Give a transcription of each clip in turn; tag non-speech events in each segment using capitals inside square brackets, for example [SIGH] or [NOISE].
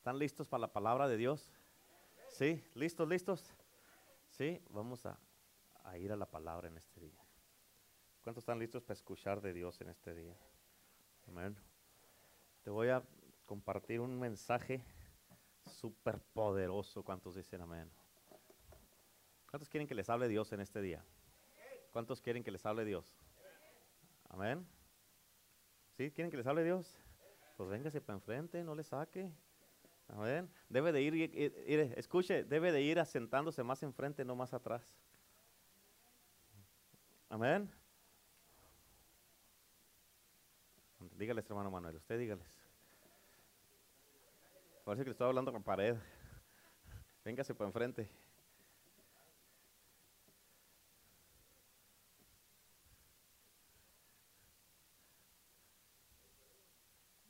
¿Están listos para la palabra de Dios? ¿Sí? ¿Listos, listos? Sí, vamos a, ir a la palabra en este día. ¿Cuántos están listos para escuchar de Dios en este día? Amén. Te voy a compartir un mensaje súper poderoso. ¿Cuántos dicen amén? ¿Cuántos quieren que les hable Dios en este día? ¿Cuántos quieren que les hable Dios? Amén. ¿Sí? ¿Quieren que les hable Dios? Pues véngase para enfrente, no le saque. Amén. Debe de ir, ir- ir- escuche, debe de ir asentándose más enfrente, no más atrás. Amén. Dígales, hermano Manuel, usted dígales. Parece que le estoy hablando con pared. Véngase para enfrente.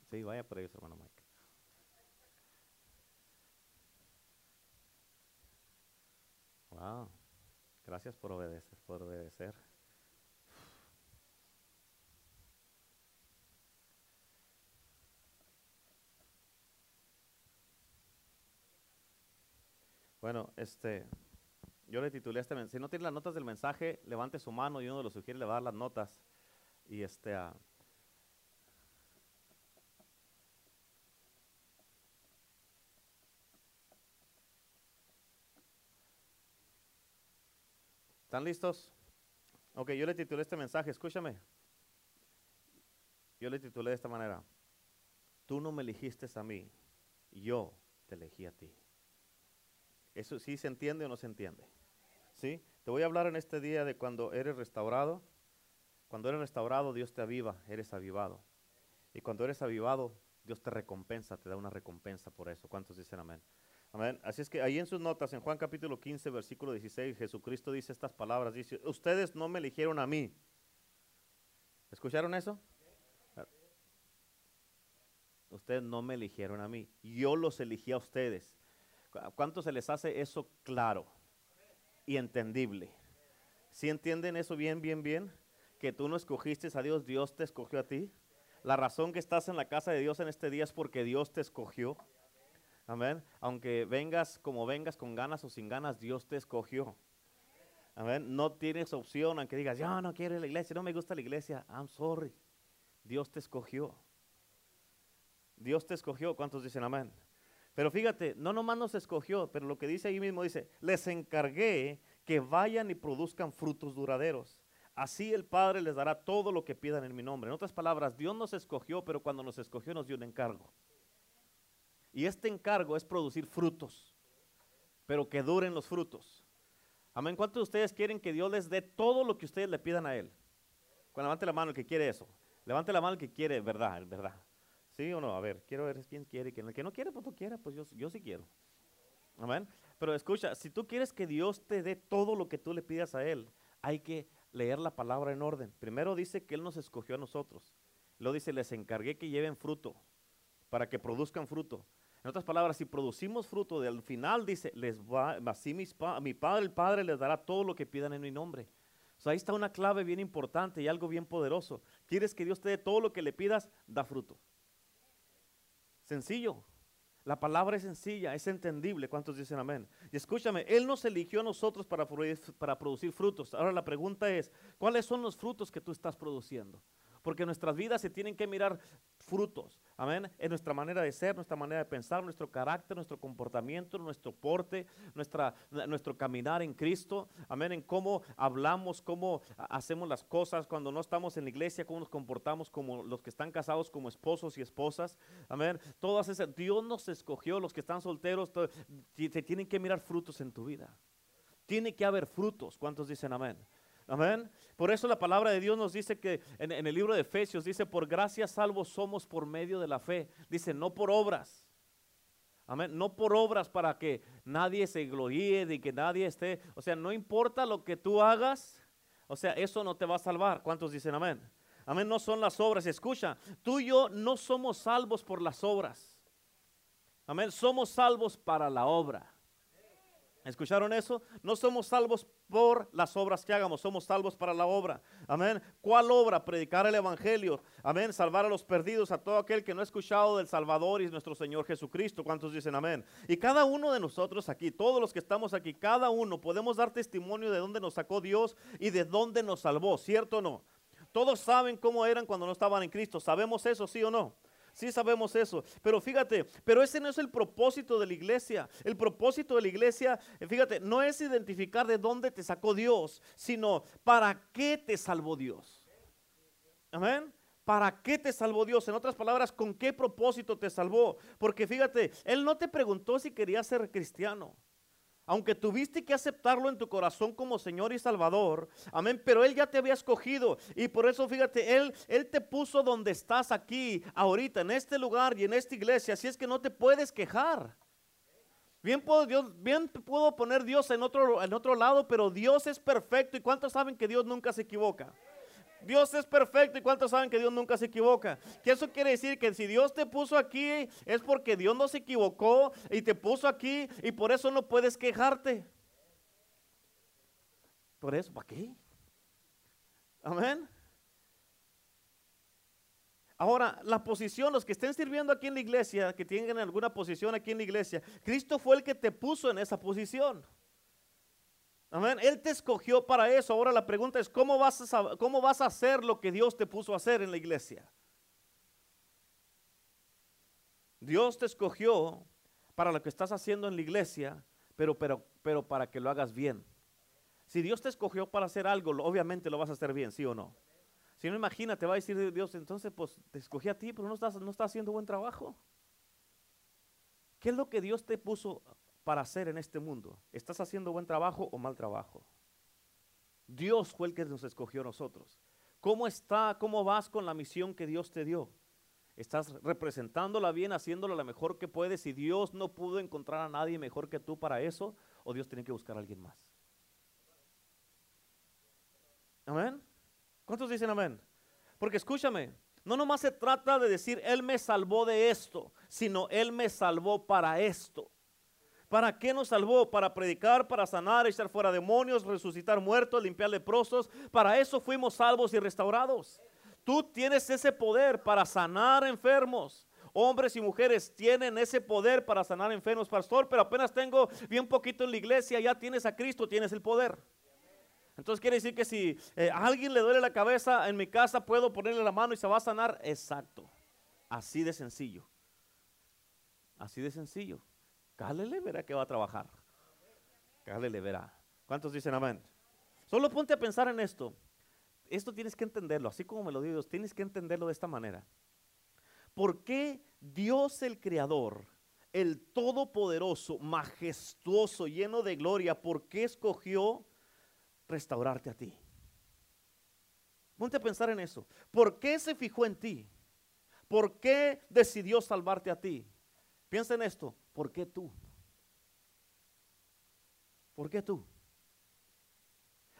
Sí, vaya por ellos, hermano Mike. Gracias por obedecer, por obedecer. Bueno, este, yo le titulé este mensaje. Si no tiene las notas del mensaje, levante su mano y uno de los sugiere le va a dar las notas. Y este, ah, ¿están listos? Ok, yo le titulé este mensaje, escúchame. Yo le titulé de esta manera. Tú no me elegiste a mí, yo te elegí a ti. ¿Eso sí se entiende o no se entiende? ¿Sí? Te voy a hablar en este día de cuando eres restaurado. Cuando eres restaurado, Dios te aviva, eres avivado. Y cuando eres avivado, Dios te recompensa, te da una recompensa por eso. ¿Cuántos dicen amén? Amén. Así es que ahí en sus notas, en Juan capítulo 15, versículo 16, Jesucristo dice estas palabras. Dice, ustedes no me eligieron a mí. ¿Escucharon eso? Ustedes no me eligieron a mí. Yo los elegí a ustedes. ¿Cu- ¿Cuánto se les hace eso claro y entendible? ¿Sí entienden eso bien, bien, bien? Que tú no escogiste a Dios, Dios te escogió a ti. La razón que estás en la casa de Dios en este día es porque Dios te escogió. Amén. Aunque vengas como vengas, con ganas o sin ganas, Dios te escogió. Amén. No tienes opción, aunque digas, yo no quiero ir a la iglesia, no me gusta la iglesia. I'm sorry. Dios te escogió. Dios te escogió. ¿Cuántos dicen amén? Pero fíjate, no nomás nos escogió, pero lo que dice ahí mismo dice, les encargué que vayan y produzcan frutos duraderos. Así el Padre les dará todo lo que pidan en mi nombre. En otras palabras, Dios nos escogió, pero cuando nos escogió nos dio un encargo. Y este encargo es producir frutos, pero que duren los frutos. Amén. ¿Cuántos de ustedes quieren que Dios les dé todo lo que ustedes le pidan a Él? Cuando levante la mano el que quiere eso. Levante la mano el que quiere, verdad, verdad. ¿Sí o no? A ver, quiero ver quién quiere y quién. El que no quiere, pues no quiera, pues yo, yo sí quiero. Amén. Pero escucha, si tú quieres que Dios te dé todo lo que tú le pidas a Él, hay que leer la palabra en orden. Primero dice que Él nos escogió a nosotros. Luego dice, les encargué que lleven fruto, para que produzcan fruto. En otras palabras, si producimos fruto, al final dice, les va, así mis pa- mi Padre, el Padre les dará todo lo que pidan en mi nombre. O sea, ahí está una clave bien importante y algo bien poderoso. ¿Quieres que Dios te dé todo lo que le pidas? Da fruto. Sencillo. La palabra es sencilla, es entendible. ¿Cuántos dicen amén? Y escúchame, Él nos eligió a nosotros para, para producir frutos. Ahora la pregunta es, ¿cuáles son los frutos que tú estás produciendo? Porque nuestras vidas se tienen que mirar frutos. Amén. En nuestra manera de ser, nuestra manera de pensar, nuestro carácter, nuestro comportamiento, nuestro porte, nuestra, nuestro caminar en Cristo. Amén. En cómo hablamos, cómo ha- hacemos las cosas cuando no estamos en la iglesia, cómo nos comportamos como los que están casados como esposos y esposas. Amén. Todas esas, Dios nos escogió, los que están solteros, se tienen que mirar frutos en tu vida. Tiene que haber frutos. ¿Cuántos dicen amén? Amén. Por eso la palabra de Dios nos dice que en, el libro de Efesios dice, por gracia salvos somos por medio de la fe. Dice, no por obras. Amén. No por obras para que nadie se gloríe, de que nadie esté. O sea, no importa lo que tú hagas. O sea, eso no te va a salvar. ¿Cuántos dicen amén? Amén. No son las obras. Escucha, tú y yo no somos salvos por las obras. Amén. Somos salvos para la obra. ¿Escucharon eso? No somos salvos por las obras que hagamos, somos salvos para la obra. Amén. ¿Cuál obra? Predicar el Evangelio. Amén. Salvar a los perdidos, a todo aquel que no ha escuchado del Salvador y nuestro Señor Jesucristo. ¿Cuántos dicen amén? Y cada uno de nosotros aquí, todos los que estamos aquí, cada uno podemos dar testimonio de dónde nos sacó Dios y de dónde nos salvó, ¿cierto o no? Todos saben cómo eran cuando no estaban en Cristo. ¿Sabemos eso, sí o no? Sí sabemos eso. Pero fíjate, pero ese no es el propósito de la iglesia. El propósito de la iglesia, eh, fíjate, no es identificar de dónde te sacó Dios, sino para qué te salvó Dios. Amén. ¿Para qué te salvó Dios? En otras palabras, ¿con qué propósito te salvó? Porque fíjate, Él no te preguntó si querías ser cristiano aunque tuviste que aceptarlo en tu corazón como Señor y Salvador, amén, pero Él ya te había escogido y por eso fíjate, Él, Él te puso donde estás aquí, ahorita, en este lugar y en esta iglesia, así es que no te puedes quejar. Bien puedo, Dios, bien puedo poner Dios en otro, en otro lado, pero Dios es perfecto y ¿cuántos saben que Dios nunca se equivoca? Dios es perfecto y cuántos saben que Dios nunca se equivoca. Que eso quiere decir que si Dios te puso aquí es porque Dios no se equivocó y te puso aquí y por eso no puedes quejarte. Por eso, ¿para qué? Amén. Ahora, la posición, los que estén sirviendo aquí en la iglesia, que tengan alguna posición aquí en la iglesia, Cristo fue el que te puso en esa posición. Amén. Él te escogió para eso. Ahora la pregunta es, ¿cómo vas, a, ¿cómo vas a hacer lo que Dios te puso a hacer en la iglesia? Dios te escogió para lo que estás haciendo en la iglesia, pero, pero, pero para que lo hagas bien. Si Dios te escogió para hacer algo, obviamente lo vas a hacer bien, ¿sí o no? Si no, imagínate, va a decir Dios, entonces pues te escogí a ti, pero no estás, no estás haciendo buen trabajo. ¿Qué es lo que Dios te puso para hacer en este mundo? ¿Estás haciendo buen trabajo o mal trabajo? Dios fue el que nos escogió a nosotros. ¿Cómo está, cómo vas con la misión que Dios te dio? ¿Estás representándola bien, haciéndola lo mejor que puedes y Dios no pudo encontrar a nadie mejor que tú para eso? ¿O Dios tiene que buscar a alguien más? Amén. ¿Cuántos dicen amén? Porque escúchame, no nomás se trata de decir, Él me salvó de esto, sino Él me salvó para esto. ¿Para qué nos salvó? Para predicar, para sanar, echar fuera demonios, resucitar muertos, limpiar leprosos. Para eso fuimos salvos y restaurados. Tú tienes ese poder para sanar enfermos. Hombres y mujeres tienen ese poder para sanar enfermos, pastor, pero apenas tengo bien poquito en la iglesia, ya tienes a Cristo, tienes el poder. Entonces quiere decir que si eh, a alguien le duele la cabeza en mi casa, puedo ponerle la mano y se va a sanar. Exacto. Así de sencillo. Así de sencillo. Cálele, verá que va a trabajar. Cálele, verá. ¿Cuántos dicen amén? Solo ponte a pensar en esto. Esto tienes que entenderlo, así como me lo digo, tienes que entenderlo de esta manera. ¿Por qué Dios el Creador, el Todopoderoso, majestuoso, lleno de gloria, por qué escogió restaurarte a ti? Ponte a pensar en eso. ¿Por qué se fijó en ti? ¿Por qué decidió salvarte a ti? Piensa en esto. ¿Por qué tú? ¿Por qué tú?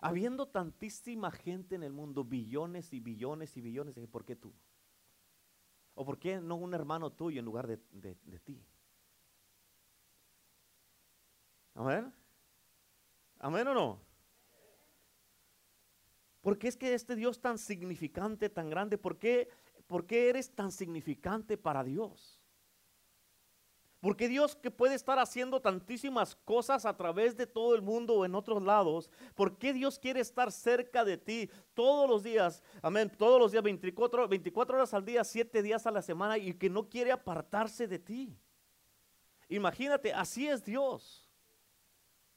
Habiendo tantísima gente en el mundo, billones y billones y billones, ¿por qué tú? ¿O por qué no un hermano tuyo en lugar de, de ti? Amén. Amén o no. ¿Por qué es que este Dios tan significante, tan grande, por qué, por qué eres tan significante para Dios? Porque Dios que puede estar haciendo tantísimas cosas a través de todo el mundo o en otros lados, ¿por qué Dios quiere estar cerca de ti todos los días? Amén, todos los días, 24, 24 horas al día, 7 días a la semana y que no quiere apartarse de ti. Imagínate, así es Dios.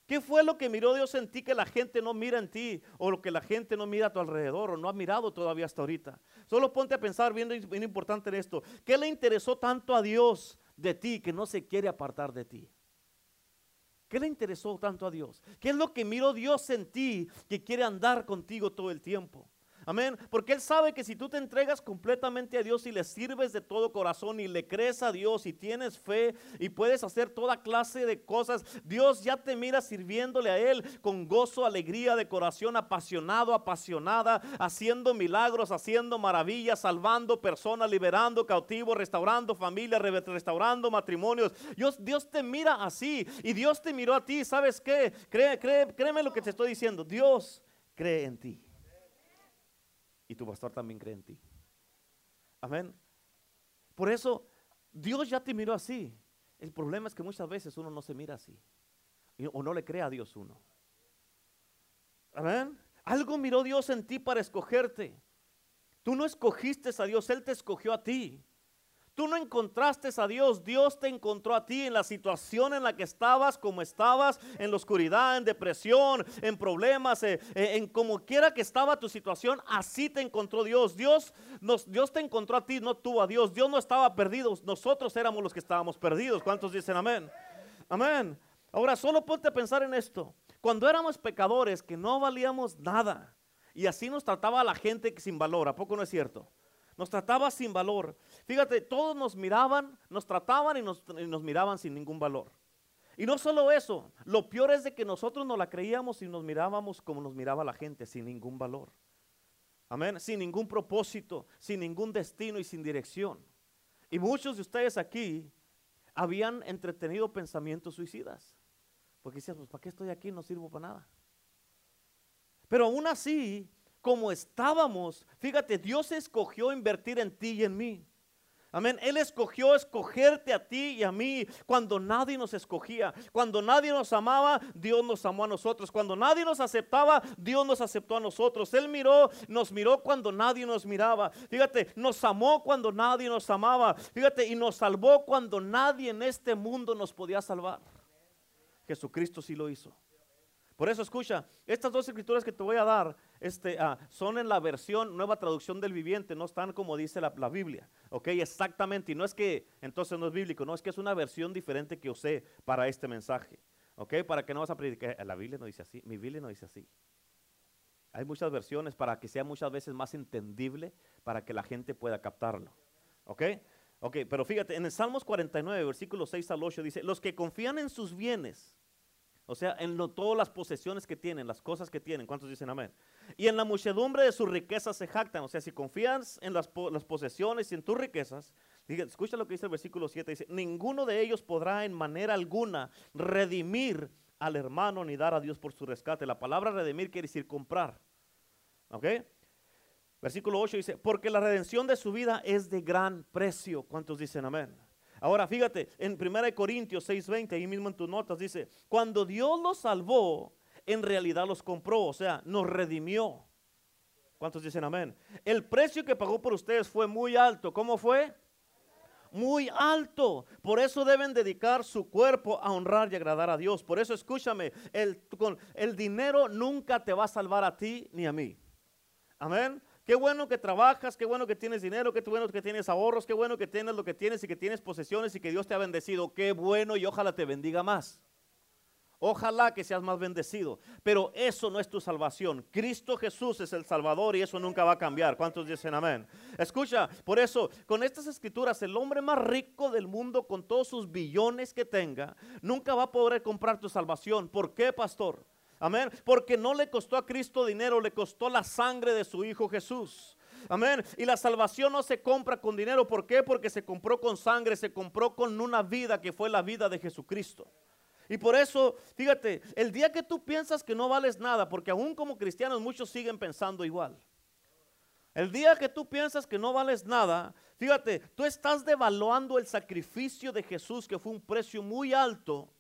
¿Qué fue lo que miró Dios en ti que la gente no mira en ti o lo que la gente no mira a tu alrededor o no ha mirado todavía hasta ahorita? Solo ponte a pensar bien, bien importante en esto. ¿Qué le interesó tanto a Dios de ti que no se quiere apartar de ti? ¿Qué le interesó tanto a Dios? ¿Qué es lo que miró Dios en ti que quiere andar contigo todo el tiempo? Amén. Porque Él sabe que si tú te entregas completamente a Dios y le sirves de todo corazón y le crees a Dios y tienes fe y puedes hacer toda clase de cosas, Dios ya te mira sirviéndole a Él con gozo, alegría de corazón, apasionado, apasionada, haciendo milagros, haciendo maravillas, salvando personas, liberando cautivos, restaurando familias, restaurando matrimonios. Dios, Dios te mira así y Dios te miró a ti. ¿Sabes qué? Créeme lo que te estoy diciendo. Dios cree en ti. Y tu pastor también cree en ti. Amén. Por eso Dios ya te miró así. El problema es que muchas veces uno no se mira así. O no le cree a Dios uno. Amén. Algo miró Dios en ti para escogerte. Tú no escogiste a Dios, Él te escogió a ti. Tú no encontraste a Dios, Dios te encontró a ti en la situación en la que estabas, como estabas, en la oscuridad, en depresión, en problemas, eh, eh, en como quiera que estaba tu situación, así te encontró Dios. Dios, nos, Dios te encontró a ti, no tú a Dios. Dios no estaba perdido, nosotros éramos los que estábamos perdidos. ¿Cuántos dicen amén? Amén. Ahora solo ponte a pensar en esto. Cuando éramos pecadores, que no valíamos nada, y así nos trataba la gente sin valor, ¿a poco no es cierto? Nos trataba sin valor. Fíjate, todos nos miraban, nos trataban y nos, miraban sin ningún valor. Y no solo eso, lo peor es de que nosotros no la creíamos y nos mirábamos como nos miraba la gente, sin ningún valor. Amén, sin ningún propósito, sin ningún destino y sin dirección. Y muchos de ustedes aquí habían entretenido pensamientos suicidas. Porque decían, pues ¿para qué estoy aquí? No sirvo para nada. Pero aún así, como estábamos. Fíjate, Dios escogió invertir en ti y en mí. Amén. Él escogió escogerte a ti y a mí cuando nadie nos escogía. Cuando nadie nos amaba, Dios nos amó a nosotros. Cuando nadie nos aceptaba, Dios nos aceptó a nosotros. Él miró, nos miró cuando nadie nos miraba. Fíjate, nos amó cuando nadie nos amaba. Fíjate, y nos salvó cuando nadie en este mundo nos podía salvar. Jesucristo sí lo hizo. Por eso escucha, estas dos escrituras que te voy a dar este, ah, son en la versión nueva traducción del viviente, no están como dice la, Biblia. Ok, exactamente. Y no es que entonces no es bíblico, no es que es una versión diferente que usé para este mensaje. Ok, para que no vas a predicar. Eh, la Biblia no dice así, mi Biblia no dice así. Hay muchas versiones para que sea muchas veces más entendible, para que la gente pueda captarlo. Ok, ok, pero fíjate, en el Salmos 49, versículo 6 al 8 dice: Los que confían en sus bienes o sea, en todas las posesiones que tienen, las cosas que tienen. ¿Cuántos dicen amén? Y en la muchedumbre de sus riquezas se jactan. O sea, si confías en las, posesiones y en tus riquezas, escucha lo que dice el versículo 7. Dice, ninguno de ellos podrá en manera alguna redimir al hermano ni dar a Dios por su rescate. La palabra redimir quiere decir comprar. ¿Ok? Versículo 8 dice, porque la redención de su vida es de gran precio. ¿Cuántos dicen amén? Ahora fíjate, en 1 Corintios 6:20, ahí mismo en tus notas dice, cuando Dios los salvó, en realidad los compró, o sea, nos redimió. ¿Cuántos dicen amén? El precio que pagó por ustedes fue muy alto. ¿Cómo fue? Muy alto. Por eso deben dedicar su cuerpo a honrar y agradar a Dios. Por eso escúchame, el, el dinero nunca te va a salvar a ti ni a mí. Amén. Qué bueno que trabajas, qué bueno que tienes dinero, qué bueno que tienes ahorros, qué bueno que tienes lo que tienes y que tienes posesiones y que Dios te ha bendecido. Qué bueno y ojalá te bendiga más. Ojalá que seas más bendecido. Pero eso no es tu salvación. Cristo Jesús es el Salvador y eso nunca va a cambiar. ¿Cuántos dicen amén? Escucha, por eso, con estas escrituras, el hombre más rico del mundo, con todos sus billones que tenga, nunca va a poder comprar tu salvación. ¿Por qué, pastor? Amén. Porque no le costó a Cristo dinero, le costó la sangre de su Hijo Jesús. Amén. Y la salvación no se compra con dinero. ¿Por qué? Porque se compró con sangre, se compró con una vida que fue la vida de Jesucristo. Y por eso, fíjate, el día que tú piensas que no vales nada, porque aún como cristianos muchos siguen pensando igual. El día que tú piensas que no vales nada, fíjate, tú estás devaluando el sacrificio de Jesús, que fue un precio muy alto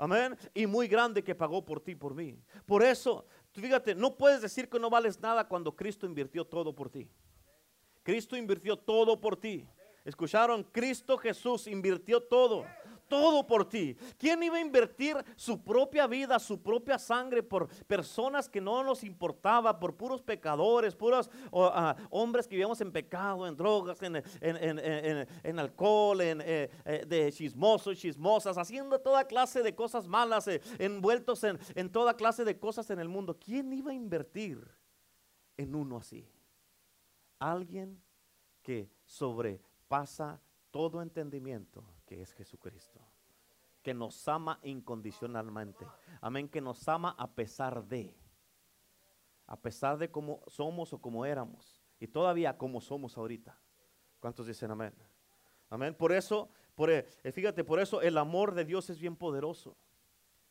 Amén. Y muy grande que pagó por ti, por mí. Por eso, fíjate, no puedes decir que no vales nada cuando Cristo invirtió todo por ti. Cristo invirtió todo por ti. ¿Escucharon? Cristo Jesús invirtió todo todo por ti. ¿Quién iba a invertir su propia vida, su propia sangre por personas que no nos importaba, por puros pecadores, puros ah, hombres que vivíamos en pecado, en drogas, en, alcohol, en, eh, eh, de chismosos, chismosas, haciendo toda clase de cosas malas, eh, envueltos en toda clase de cosas en el mundo? ¿Quién iba a invertir en uno así? alguien que sobrepasa todo entendimiento, que es Jesucristo. Que nos ama incondicionalmente. Amén, que nos ama a pesar de. A pesar de cómo somos o cómo éramos. Y todavía como somos ahorita. ¿Cuántos dicen amén? Amén. Por eso, por, eh, fíjate, por eso el amor de Dios es bien poderoso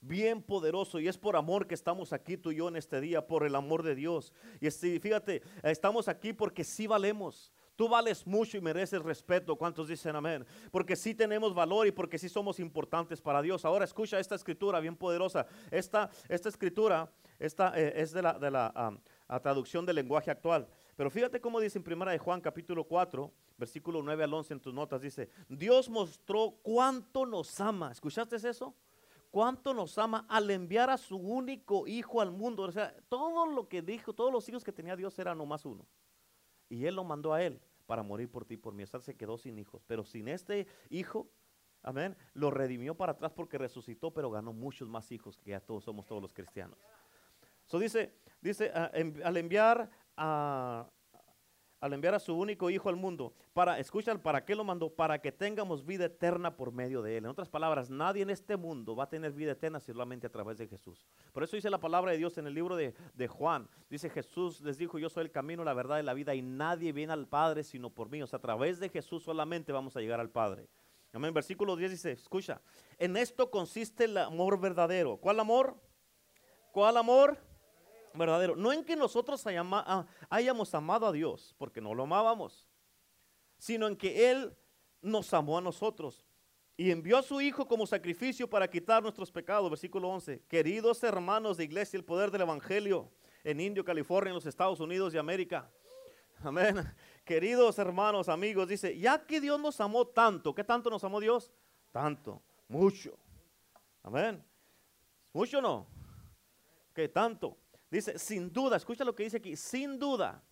bien poderoso y es por amor que estamos aquí tú y yo en este día, por el amor de Dios. Y fíjate, estamos aquí porque sí valemos. Tú vales mucho y mereces respeto. ¿Cuántos dicen amén? Porque sí tenemos valor y porque sí somos importantes para Dios. Ahora escucha esta escritura bien poderosa. Esta, esta escritura esta, eh, es de la, de la traducción del lenguaje actual. Pero fíjate cómo dice en primera de Juan capítulo 4, versículo 9 al 11 en tus notas. Dice, Dios mostró cuánto nos ama. ¿Escuchaste eso? cuánto nos ama al enviar a su único hijo al mundo. O sea, todo lo que dijo, todos los hijos que tenía Dios eran nomás uno. Y Él lo mandó a Él para morir por ti, por mí. O se quedó sin hijos. Pero sin este hijo, amén, lo redimió para atrás porque resucitó, pero ganó muchos más hijos que ya todos somos todos los cristianos. So dice, dice, ah, al enviar a, al enviar a su único hijo al mundo, para, escuchan, ¿para qué lo mandó? Para que tengamos vida eterna por medio de él. En otras palabras, nadie en este mundo va a tener vida eterna solamente a través de Jesús. Por eso dice la palabra de Dios en el libro de, de Juan. Dice Jesús les dijo, yo soy el camino, la verdad y la vida y nadie viene al Padre sino por mí. O sea, a través de Jesús solamente vamos a llegar al Padre. Amén. Versículo 10 dice, escucha, en esto consiste el amor verdadero. ¿Cuál amor? ¿Cuál amor? Verdadero. No en que nosotros ah, hayamos amado a Dios, porque no lo amábamos, sino en que Él nos amó a nosotros y envió a su Hijo como sacrificio para quitar nuestros pecados. Versículo 11. Queridos hermanos de iglesia, el poder del Evangelio en Indio, California, en los Estados Unidos de América. Amén. [LAUGHS] Queridos hermanos, amigos, dice, ya que Dios nos amó tanto, ¿qué tanto nos amó Dios? Tanto, mucho. Amén. ¿Mucho no? ¿Qué tanto? Dice, sin duda, escucha lo que dice aquí, sin duda,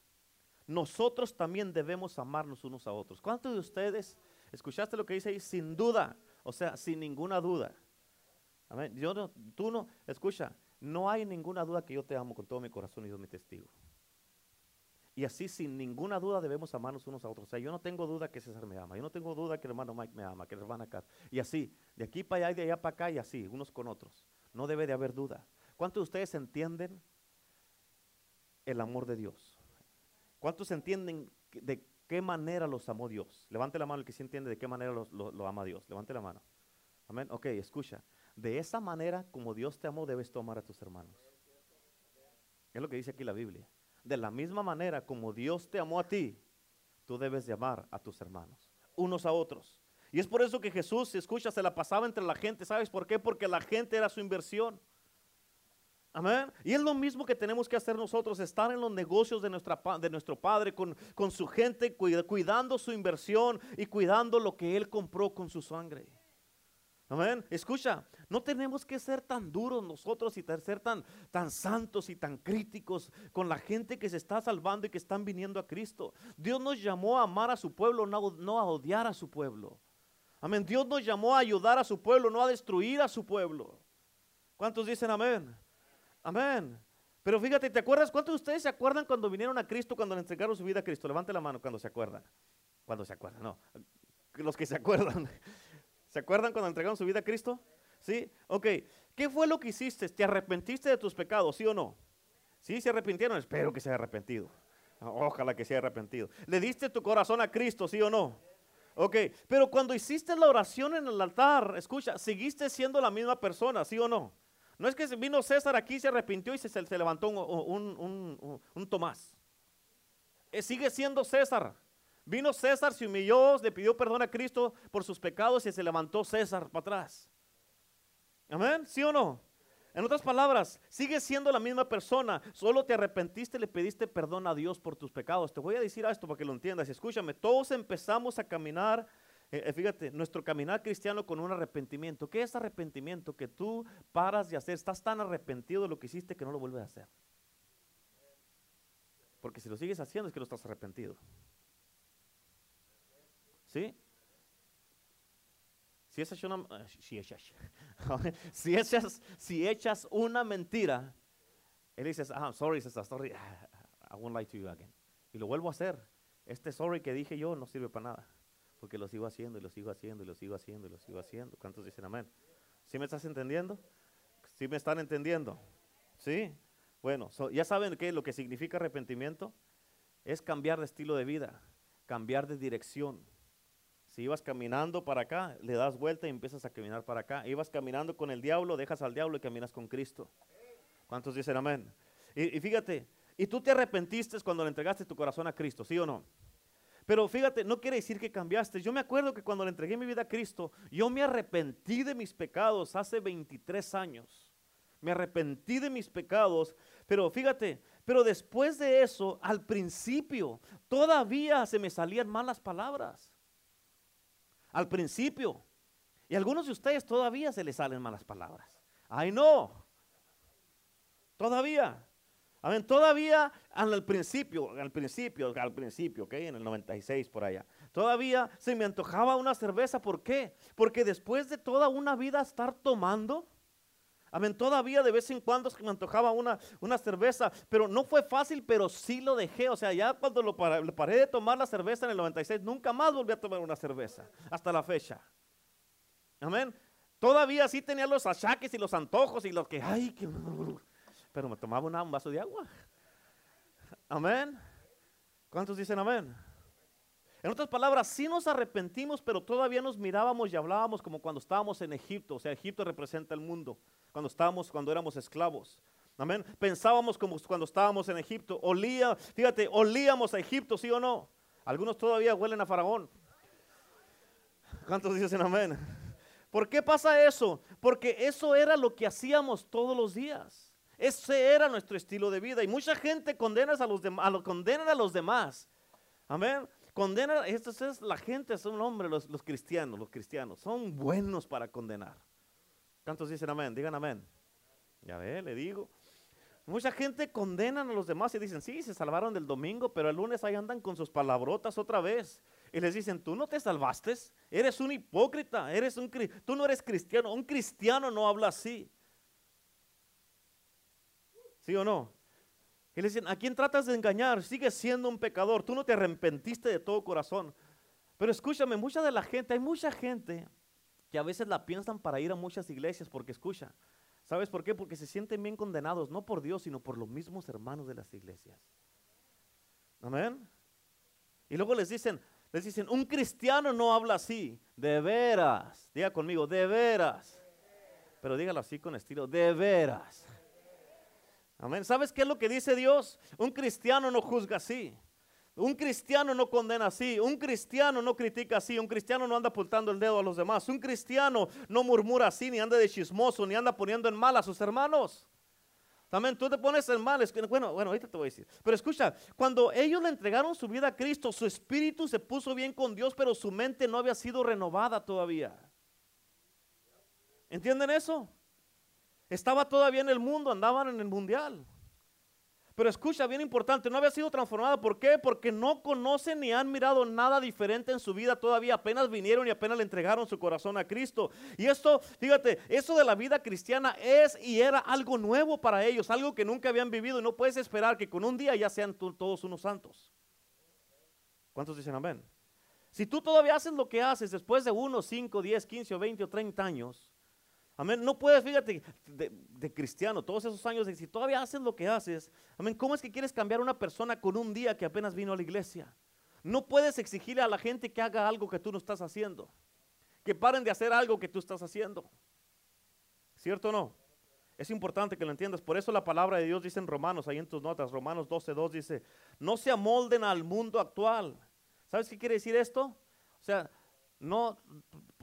nosotros también debemos amarnos unos a otros. ¿Cuántos de ustedes escuchaste lo que dice ahí? Sin duda, o sea, sin ninguna duda. Amén. Yo no, tú no, escucha, no hay ninguna duda que yo te amo con todo mi corazón y Dios mi testigo. Y así, sin ninguna duda, debemos amarnos unos a otros. O sea, yo no tengo duda que César me ama. Yo no tengo duda que el hermano Mike me ama, que el hermano Kat. Y así, de aquí para allá y de allá para acá y así, unos con otros. No debe de haber duda. ¿Cuántos de ustedes entienden el amor de Dios. ¿Cuántos entienden de qué manera los amó Dios? Levante la mano el que sí entiende de qué manera lo, ama Dios. Levante la mano. Amén. Ok, escucha. De esa manera como Dios te amó, debes tú amar a tus hermanos. Es lo que dice aquí la Biblia. De la misma manera como Dios te amó a ti, tú debes de amar a tus hermanos, unos a otros. Y es por eso que Jesús, escucha, se la pasaba entre la gente. ¿Sabes por qué? Porque la gente era su inversión. Amén. Y es lo mismo que tenemos que hacer nosotros, estar en los negocios de, nuestra, de nuestro Padre, con, con su gente, cuidando su inversión y cuidando lo que Él compró con su sangre. Amén. Escucha, no tenemos que ser tan duros nosotros y ser tan, tan santos y tan críticos con la gente que se está salvando y que están viniendo a Cristo. Dios nos llamó a amar a su pueblo, no, no a odiar a su pueblo. Amén. Dios nos llamó a ayudar a su pueblo, no a destruir a su pueblo. ¿Cuántos dicen amén? Amén. Pero fíjate, ¿te acuerdas? ¿Cuántos de ustedes se acuerdan cuando vinieron a Cristo, cuando le entregaron su vida a Cristo? Levante la mano cuando se acuerdan. Cuando se acuerdan, no. Los que se acuerdan. [LAUGHS] ¿Se acuerdan cuando entregaron su vida a Cristo? ¿Sí? Ok. ¿Qué fue lo que hiciste? ¿Te arrepentiste de tus pecados, sí o no? Sí, se arrepintieron. Espero que se haya arrepentido. Ojalá que se haya arrepentido. ¿Le diste tu corazón a Cristo, sí o no? Ok, pero cuando hiciste la oración en el altar, escucha, ¿seguiste siendo la misma persona, sí o no? No es que vino César aquí, se arrepintió y se, levantó un, Tomás. Eh, sigue siendo César. Vino César, se humilló, le pidió perdón a Cristo por sus pecados y se levantó César para atrás. Amén, ¿sí o no? En otras palabras, sigue siendo la misma persona, solo te arrepentiste y le pediste perdón a Dios por tus pecados. Te voy a decir esto para que lo entiendas. Escúchame, todos empezamos a caminar eh, eh, fíjate, nuestro caminar cristiano con un arrepentimiento. ¿Qué es arrepentimiento? Que tú paras de hacer, estás tan arrepentido de lo que hiciste que no lo vuelves a hacer. Porque si lo sigues haciendo es que no estás arrepentido. ¿Sí? Si echas una, eh, si echas, [LAUGHS] si echas, una mentira, él dice, ah, sorry, sorry, [LAUGHS] I won't lie to you again. Y lo vuelvo a hacer. este sorry que dije yo no sirve para nada. Porque lo sigo haciendo y lo sigo haciendo y lo sigo haciendo y lo sigo haciendo. ¿Cuántos dicen amén? ¿Sí me estás entendiendo? ¿Sí me están entendiendo? ¿Sí? Bueno, ya saben qué lo que significa arrepentimiento es cambiar de estilo de vida, cambiar de dirección. Si ibas caminando para acá, le das vuelta y empiezas a caminar para acá. Ibas caminando con el diablo, dejas al diablo y caminas con Cristo. ¿Cuántos dicen amén? Y, y fíjate, y tú te arrepentiste cuando le entregaste tu corazón a Cristo, ¿sí o no? Pero fíjate, no quiere decir que cambiaste. Yo me acuerdo que cuando le entregué mi vida a Cristo, yo me arrepentí de mis pecados hace 23 años. Me arrepentí de mis pecados, pero fíjate, pero después de eso, al principio, todavía se me salían malas palabras. Al principio. Y a algunos de ustedes todavía se les salen malas palabras. Ay, no. Todavía. Amén. Todavía al principio, al principio, al principio, ¿ok? En el 96 por allá. Todavía se me antojaba una cerveza. ¿Por qué? Porque después de toda una vida estar tomando, amén, todavía de vez en cuando se me antojaba una, una cerveza. Pero no fue fácil, pero sí lo dejé. O sea, ya cuando lo paré, paré de tomar la cerveza en el 96, nunca más volví a tomar una cerveza. Hasta la fecha. Amén. Todavía sí tenía los achaques y los antojos y los que, ay, que pero me tomaba un vaso de agua. Amén. ¿Cuántos dicen amén? En otras palabras, sí nos arrepentimos, pero todavía nos mirábamos y hablábamos como cuando estábamos en Egipto. O sea, Egipto representa el mundo. Cuando estábamos, cuando éramos esclavos. Amén. Pensábamos como cuando estábamos en Egipto. Olía, fíjate, olíamos a Egipto, ¿sí o no? Algunos todavía huelen a Faraón. ¿Cuántos dicen amén? ¿Por qué pasa eso? Porque eso era lo que hacíamos todos los días. Ese era nuestro estilo de vida. Y mucha gente condena a los, demás, a los demás. Amén. Condena, esta es la gente, son hombres, los, los cristianos, los cristianos. Son buenos para condenar. ¿Cuántos dicen amén? Digan amén. Ya ve, le digo. Mucha gente condena a los demás y dicen, sí, se salvaron del domingo, pero el lunes ahí andan con sus palabrotas otra vez. Y les dicen, tú no te salvaste, eres un hipócrita, eres un, tú no eres cristiano, un cristiano no habla así. ¿Sí o no? Y le dicen, ¿a quién tratas de engañar? Sigues siendo un pecador. Tú no te arrepentiste de todo corazón. Pero escúchame, mucha de la gente, hay mucha gente que a veces la piensan para ir a muchas iglesias porque escucha. ¿Sabes por qué? Porque se sienten bien condenados, no por Dios, sino por los mismos hermanos de las iglesias. Amén. Y luego les dicen, les dicen, un cristiano no habla así, de veras. Diga conmigo, de veras. Pero dígalo así con estilo, de veras. Amén. ¿Sabes qué es lo que dice Dios? Un cristiano no juzga así. Un cristiano no condena así, un cristiano no critica así, un cristiano no anda apuntando el dedo a los demás, un cristiano no murmura así, ni anda de chismoso, ni anda poniendo en mal a sus hermanos. También tú te pones en mal, bueno, bueno, ahorita te voy a decir. Pero escucha, cuando ellos le entregaron su vida a Cristo, su espíritu se puso bien con Dios, pero su mente no había sido renovada todavía. ¿Entienden eso? Estaba todavía en el mundo, andaban en el mundial. Pero escucha, bien importante, no había sido transformada. ¿Por qué? Porque no conocen ni han mirado nada diferente en su vida todavía. Apenas vinieron y apenas le entregaron su corazón a Cristo. Y esto, fíjate, eso de la vida cristiana es y era algo nuevo para ellos, algo que nunca habían vivido. Y no puedes esperar que con un día ya sean todos unos santos. ¿Cuántos dicen amén? Si tú todavía haces lo que haces después de unos 5, 10, 15 o 20 o 30 años, Amén. No puedes, fíjate, de, cristiano, todos esos años, si todavía haces lo que haces, amén. ¿Cómo es que quieres cambiar a una persona con un día que apenas vino a la iglesia? No puedes exigirle a la gente que haga algo que tú no estás haciendo. Que paren de hacer algo que tú estás haciendo. ¿Cierto o no? Es importante que lo entiendas. Por eso la palabra de Dios dice en Romanos, ahí en tus notas, Romanos 12.2 dice, no se amolden al mundo actual. ¿Sabes qué quiere decir esto? O sea, no,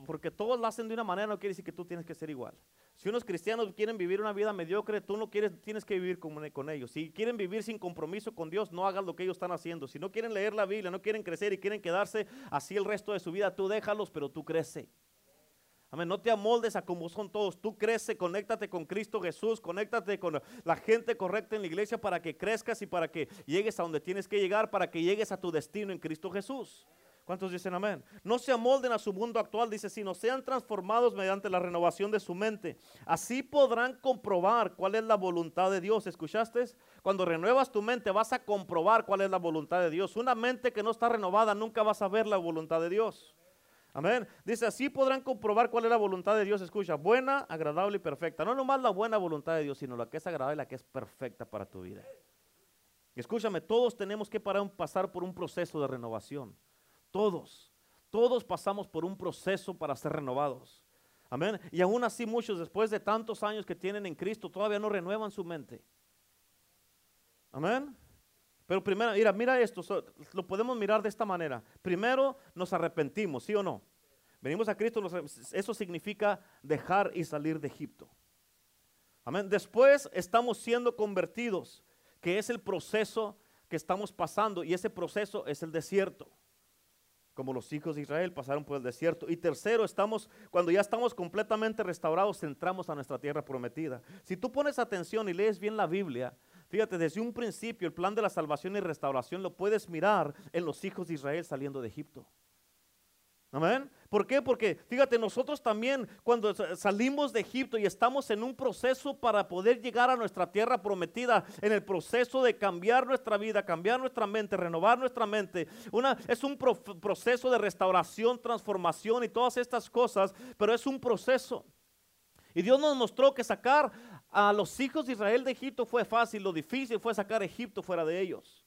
porque todos lo hacen de una manera, no quiere decir que tú tienes que ser igual. Si unos cristianos quieren vivir una vida mediocre, tú no quieres, tienes que vivir con, ellos. Si quieren vivir sin compromiso con Dios, no hagas lo que ellos están haciendo. Si no quieren leer la Biblia, no quieren crecer y quieren quedarse así el resto de su vida, tú déjalos, pero tú crece. Amén. No te amoldes a como son todos. Tú crece, conéctate con Cristo Jesús, conéctate con la gente correcta en la iglesia para que crezcas y para que llegues a donde tienes que llegar, para que llegues a tu destino en Cristo Jesús. ¿Cuántos dicen amén? No se amolden a su mundo actual, dice, sino sean transformados mediante la renovación de su mente. Así podrán comprobar cuál es la voluntad de Dios. ¿Escuchaste? Cuando renuevas tu mente vas a comprobar cuál es la voluntad de Dios. Una mente que no está renovada nunca vas a ver la voluntad de Dios. Amén. Dice, así podrán comprobar cuál es la voluntad de Dios. Escucha, buena, agradable y perfecta. No nomás la buena voluntad de Dios, sino la que es agradable y la que es perfecta para tu vida. Escúchame, todos tenemos que pasar por un proceso de renovación. Todos, todos pasamos por un proceso para ser renovados. Amén. Y aún así muchos después de tantos años que tienen en Cristo todavía no renuevan su mente. Amén. Pero primero, mira, mira esto, lo podemos mirar de esta manera. Primero nos arrepentimos, ¿sí o no? Venimos a Cristo, eso significa dejar y salir de Egipto. Amén. Después estamos siendo convertidos, que es el proceso que estamos pasando y ese proceso es el desierto como los hijos de Israel pasaron por el desierto. Y tercero, estamos, cuando ya estamos completamente restaurados, entramos a nuestra tierra prometida. Si tú pones atención y lees bien la Biblia, fíjate, desde un principio el plan de la salvación y restauración lo puedes mirar en los hijos de Israel saliendo de Egipto. Amén. ¿Por qué? Porque fíjate, nosotros también cuando salimos de Egipto y estamos en un proceso para poder llegar a nuestra tierra prometida, en el proceso de cambiar nuestra vida, cambiar nuestra mente, renovar nuestra mente, una, es un proceso de restauración, transformación y todas estas cosas, pero es un proceso. Y Dios nos mostró que sacar a los hijos de Israel de Egipto fue fácil, lo difícil fue sacar a Egipto fuera de ellos.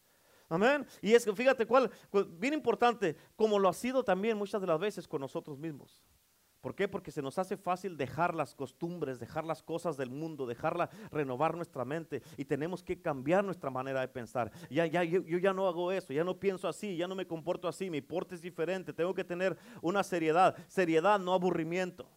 Amén. Y es que fíjate cuál, bien importante, como lo ha sido también muchas de las veces con nosotros mismos. ¿Por qué? Porque se nos hace fácil dejar las costumbres, dejar las cosas del mundo, dejarla renovar nuestra mente y tenemos que cambiar nuestra manera de pensar. Ya, ya, yo, yo, ya no hago eso, ya no pienso así, ya no me comporto así, mi porte es diferente, tengo que tener una seriedad, seriedad, no aburrimiento.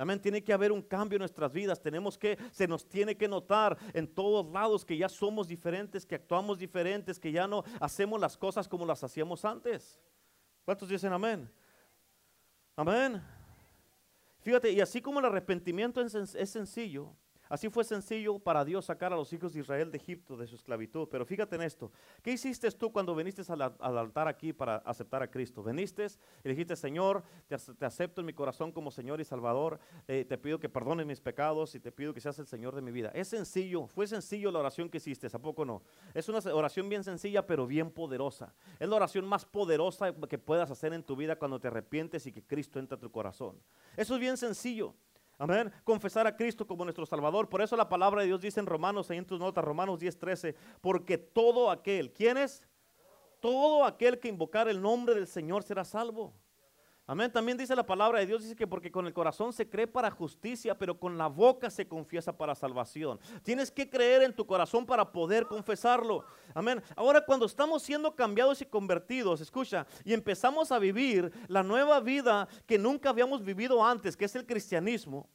Amén. Tiene que haber un cambio en nuestras vidas. Tenemos que, se nos tiene que notar en todos lados que ya somos diferentes, que actuamos diferentes, que ya no hacemos las cosas como las hacíamos antes. ¿Cuántos dicen amén? Amén. Fíjate, y así como el arrepentimiento es sencillo, Así fue sencillo para Dios sacar a los hijos de Israel de Egipto, de su esclavitud. Pero fíjate en esto. ¿Qué hiciste tú cuando viniste al, altar aquí para aceptar a Cristo? Veniste y dijiste, Señor, te, acepto en mi corazón como Señor y Salvador. Eh, te pido que perdones mis pecados y te pido que seas el Señor de mi vida. Es sencillo, fue sencillo la oración que hiciste, ¿a poco no? Es una oración bien sencilla, pero bien poderosa. Es la oración más poderosa que puedas hacer en tu vida cuando te arrepientes y que Cristo entra a tu corazón. Eso es bien sencillo. Amén. Confesar a Cristo como nuestro Salvador. Por eso la palabra de Dios dice en Romanos, ahí en tus notas, Romanos 10, 13, porque todo aquel, ¿quién es? Todo aquel que invocar el nombre del Señor será salvo. Amén. También dice la palabra de Dios, dice que porque con el corazón se cree para justicia, pero con la boca se confiesa para salvación. Tienes que creer en tu corazón para poder confesarlo. Amén. Ahora cuando estamos siendo cambiados y convertidos, escucha, y empezamos a vivir la nueva vida que nunca habíamos vivido antes, que es el cristianismo.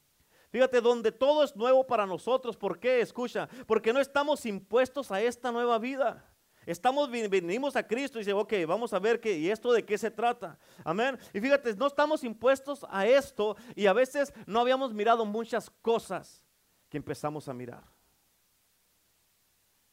Fíjate, donde todo es nuevo para nosotros. ¿Por qué? Escucha, porque no estamos impuestos a esta nueva vida. Estamos, venimos a Cristo y dice, ok, vamos a ver qué, y esto de qué se trata. Amén. Y fíjate, no estamos impuestos a esto y a veces no habíamos mirado muchas cosas que empezamos a mirar.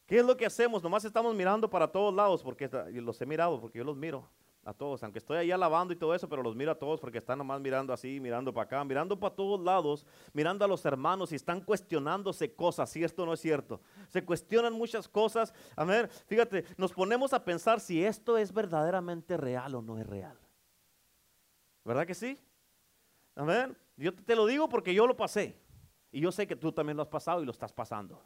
¿Qué es lo que hacemos? Nomás estamos mirando para todos lados, porque los he mirado, porque yo los miro a todos, aunque estoy ahí alabando y todo eso, pero los miro a todos porque están nomás mirando así, mirando para acá, mirando para todos lados, mirando a los hermanos y están cuestionándose cosas, si esto no es cierto. Se cuestionan muchas cosas. A ver, fíjate, nos ponemos a pensar si esto es verdaderamente real o no es real. ¿Verdad que sí? Amén. Yo te lo digo porque yo lo pasé. Y yo sé que tú también lo has pasado y lo estás pasando.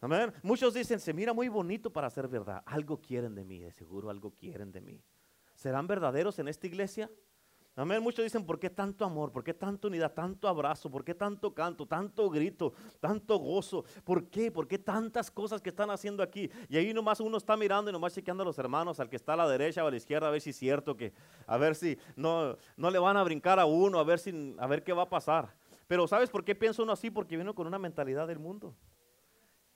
Amén. Muchos dicen, se mira muy bonito para ser verdad. Algo quieren de mí, de seguro algo quieren de mí. ¿Serán verdaderos en esta iglesia? Amén. Muchos dicen, ¿por qué tanto amor? ¿Por qué tanta unidad? Tanto abrazo? ¿Por qué tanto canto? Tanto grito? ¿Tanto gozo? ¿Por qué? ¿Por qué tantas cosas que están haciendo aquí? Y ahí nomás uno está mirando y nomás chequeando a los hermanos, al que está a la derecha o a la izquierda, a ver si es cierto que, a ver si no, no le van a brincar a uno, a ver, si, a ver qué va a pasar. Pero ¿sabes por qué piensa uno así? Porque viene con una mentalidad del mundo.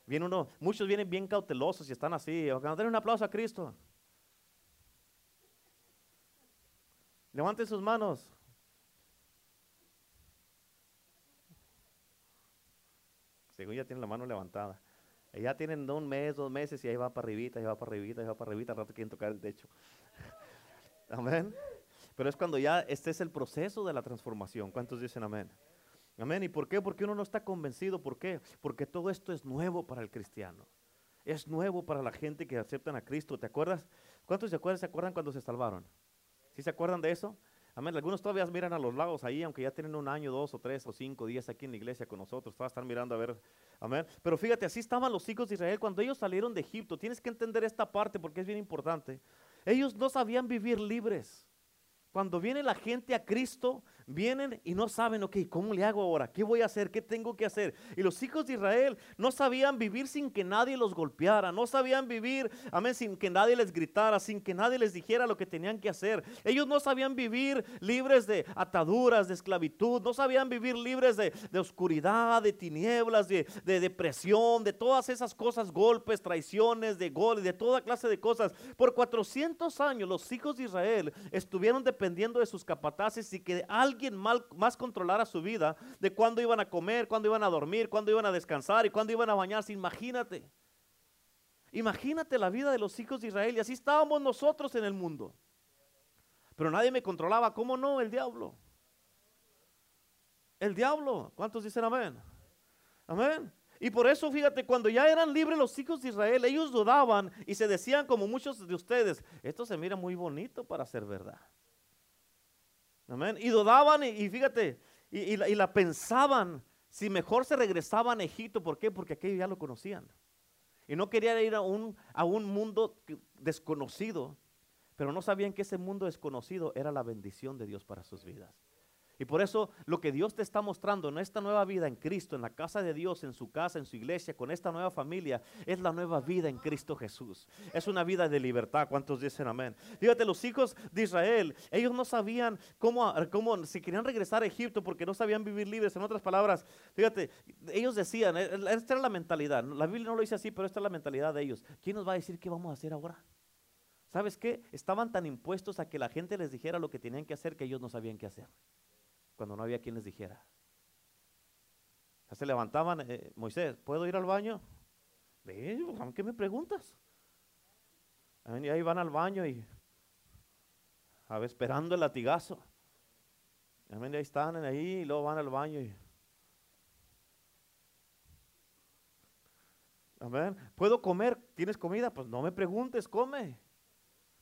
Viene uno, muchos vienen bien cautelosos y están así. Denle un aplauso a Cristo. Levanten sus manos. Según ya tienen la mano levantada. Ya tienen un mes, dos meses y ahí va para arribita, ahí va para arribita, ahí va para arribita, al rato quieren tocar el techo. [LAUGHS] Amén. Pero es cuando ya este es el proceso de la transformación. ¿Cuántos dicen amén? Amén. ¿Y por qué? Porque uno no está convencido. ¿Por qué? Porque todo esto es nuevo para el cristiano. Es nuevo para la gente que aceptan a Cristo. ¿Te acuerdas? ¿Cuántos se acuerdan, se acuerdan cuando se salvaron? ¿Sí se acuerdan de eso? Amén. Algunos todavía miran a los lados ahí, aunque ya tienen un año, dos o tres o cinco días aquí en la iglesia con nosotros. Todavía están mirando a ver. Amén. Pero fíjate, así estaban los hijos de Israel cuando ellos salieron de Egipto. Tienes que entender esta parte porque es bien importante. Ellos no sabían vivir libres. Cuando viene la gente a Cristo, vienen y no saben, ok, ¿cómo le hago ahora? ¿Qué voy a hacer? ¿Qué tengo que hacer? Y los hijos de Israel no sabían vivir sin que nadie los golpeara, no sabían vivir, amén, sin que nadie les gritara, sin que nadie les dijera lo que tenían que hacer. Ellos no sabían vivir libres de ataduras, de esclavitud, no sabían vivir libres de, oscuridad, de tinieblas, de, depresión, de todas esas cosas, golpes, traiciones, de gol, de toda clase de cosas. Por 400 años los hijos de Israel estuvieron dependiendo de sus capataces y que alguien mal, más controlara su vida de cuándo iban a comer, cuándo iban a dormir, cuándo iban a descansar y cuándo iban a bañarse. Imagínate. Imagínate la vida de los hijos de Israel y así estábamos nosotros en el mundo. Pero nadie me controlaba. ¿Cómo no? El diablo. El diablo. ¿Cuántos dicen amén? Amén. Y por eso, fíjate, cuando ya eran libres los hijos de Israel, ellos dudaban y se decían como muchos de ustedes, esto se mira muy bonito para ser verdad. Y dudaban y, fíjate, y, la, pensaban si mejor se regresaban a Egipto. ¿Por qué? Porque aquellos ya lo conocían. Y no querían ir a un mundo desconocido, pero no sabían que ese mundo desconocido era la bendición de Dios para sus vidas. Y por eso lo que Dios te está mostrando en esta nueva vida en Cristo, en la casa de Dios, en su casa, en su iglesia, con esta nueva familia, es la nueva vida en Cristo Jesús. Es una vida de libertad. ¿Cuántos dicen amén? Fíjate, los hijos de Israel, ellos no sabían cómo, cómo si querían regresar a Egipto porque no sabían vivir libres. En otras palabras, fíjate, ellos decían, eh, esta era la mentalidad. La Biblia no lo dice así, pero esta es la mentalidad de ellos. ¿Quién nos va a decir qué vamos a hacer ahora? ¿Sabes qué? Estaban tan impuestos a que la gente les dijera lo que tenían que hacer que ellos no sabían qué hacer cuando no había quien les dijera. Se levantaban, eh, Moisés, ¿puedo ir al baño? Ve, ¿qué me preguntas? Y ahí van al baño y a ver, esperando el latigazo. Amén, ahí están ahí y luego van al baño y Amén. ¿Puedo comer? ¿Tienes comida? Pues no me preguntes, come.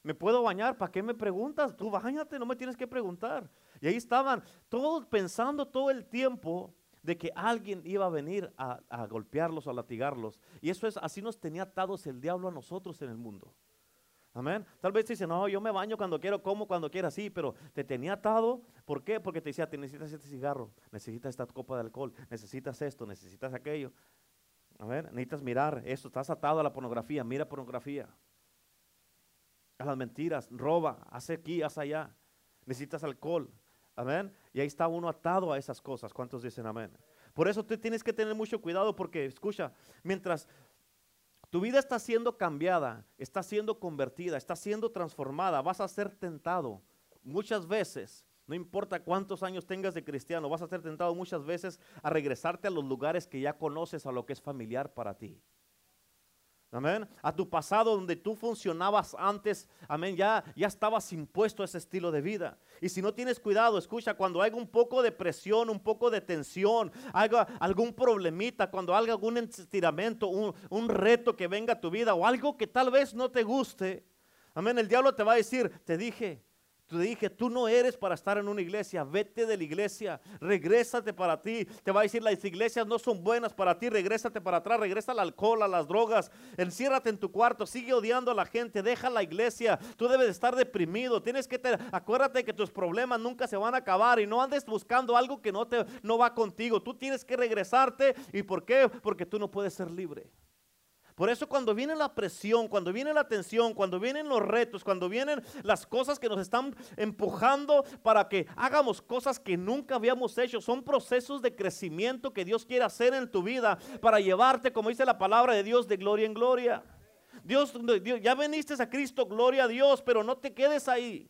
¿Me puedo bañar? ¿Para qué me preguntas? Tú bañate, no me tienes que preguntar. Y ahí estaban todos pensando todo el tiempo de que alguien iba a venir a, golpearlos o a latigarlos. Y eso es, así nos tenía atados el diablo a nosotros en el mundo. Amén. Tal vez dice, no, yo me baño cuando quiero, como cuando quiera, sí, pero te tenía atado. ¿Por qué? Porque te decía, te necesitas este cigarro, necesitas esta copa de alcohol, necesitas esto, necesitas aquello. Amén. Necesitas mirar esto, estás atado a la pornografía, mira pornografía. A las mentiras, roba, hace aquí, hace allá. Necesitas alcohol, Amén. Y ahí está uno atado a esas cosas. ¿Cuántos dicen amén? Por eso tú tienes que tener mucho cuidado porque, escucha, mientras tu vida está siendo cambiada, está siendo convertida, está siendo transformada, vas a ser tentado muchas veces. No importa cuántos años tengas de cristiano, vas a ser tentado muchas veces a regresarte a los lugares que ya conoces, a lo que es familiar para ti. Amén. A tu pasado donde tú funcionabas antes. Amén. Ya, ya estabas impuesto a ese estilo de vida. Y si no tienes cuidado, escucha, cuando haya un poco de presión, un poco de tensión, haga algún problemita, cuando haya algún estiramiento, un, un reto que venga a tu vida o algo que tal vez no te guste. Amén. El diablo te va a decir, te dije, te dije, tú no eres para estar en una iglesia, vete de la iglesia, regrésate para ti. Te va a decir, las iglesias no son buenas para ti, regrésate para atrás, regresa al alcohol, a las drogas, enciérrate en tu cuarto, sigue odiando a la gente, deja la iglesia. Tú debes estar deprimido, tienes que, te, acuérdate que tus problemas nunca se van a acabar y no andes buscando algo que no, te, no va contigo. Tú tienes que regresarte. ¿Y por qué? Porque tú no puedes ser libre. Por eso cuando viene la presión, cuando viene la tensión, cuando vienen los retos, cuando vienen las cosas que nos están empujando para que hagamos cosas que nunca habíamos hecho, son procesos de crecimiento que Dios quiere hacer en tu vida para llevarte, como dice la palabra de Dios, de gloria en gloria. Dios, ya veniste a Cristo, gloria a Dios, pero no te quedes ahí.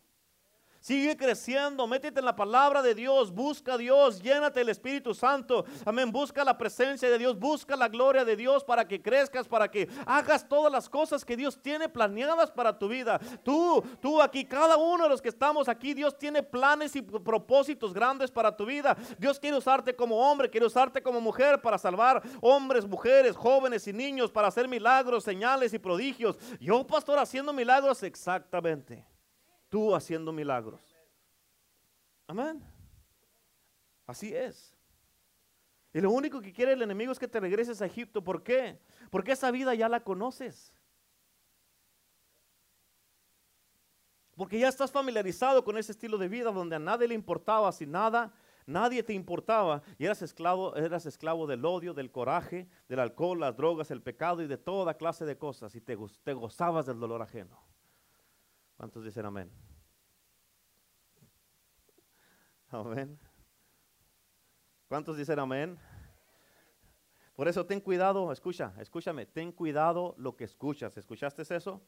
Sigue creciendo, métete en la palabra de Dios, busca a Dios, llénate del Espíritu Santo. Amén, busca la presencia de Dios, busca la gloria de Dios para que crezcas, para que hagas todas las cosas que Dios tiene planeadas para tu vida. Tú, tú aquí, cada uno de los que estamos aquí, Dios tiene planes y propósitos grandes para tu vida. Dios quiere usarte como hombre, quiere usarte como mujer para salvar hombres, mujeres, jóvenes y niños, para hacer milagros, señales y prodigios. Yo, pastor, haciendo milagros exactamente tú haciendo milagros. Amén. Así es. Y lo único que quiere el enemigo es que te regreses a Egipto. ¿Por qué? Porque esa vida ya la conoces. Porque ya estás familiarizado con ese estilo de vida donde a nadie le importaba, si nada, nadie te importaba y eras esclavo, eras esclavo del odio, del coraje, del alcohol, las drogas, el pecado y de toda clase de cosas y te, te gozabas del dolor ajeno. ¿Cuántos dicen amén? Amén. ¿Cuántos dicen amén? Por eso ten cuidado, escucha, escúchame, ten cuidado lo que escuchas. ¿Escuchaste eso?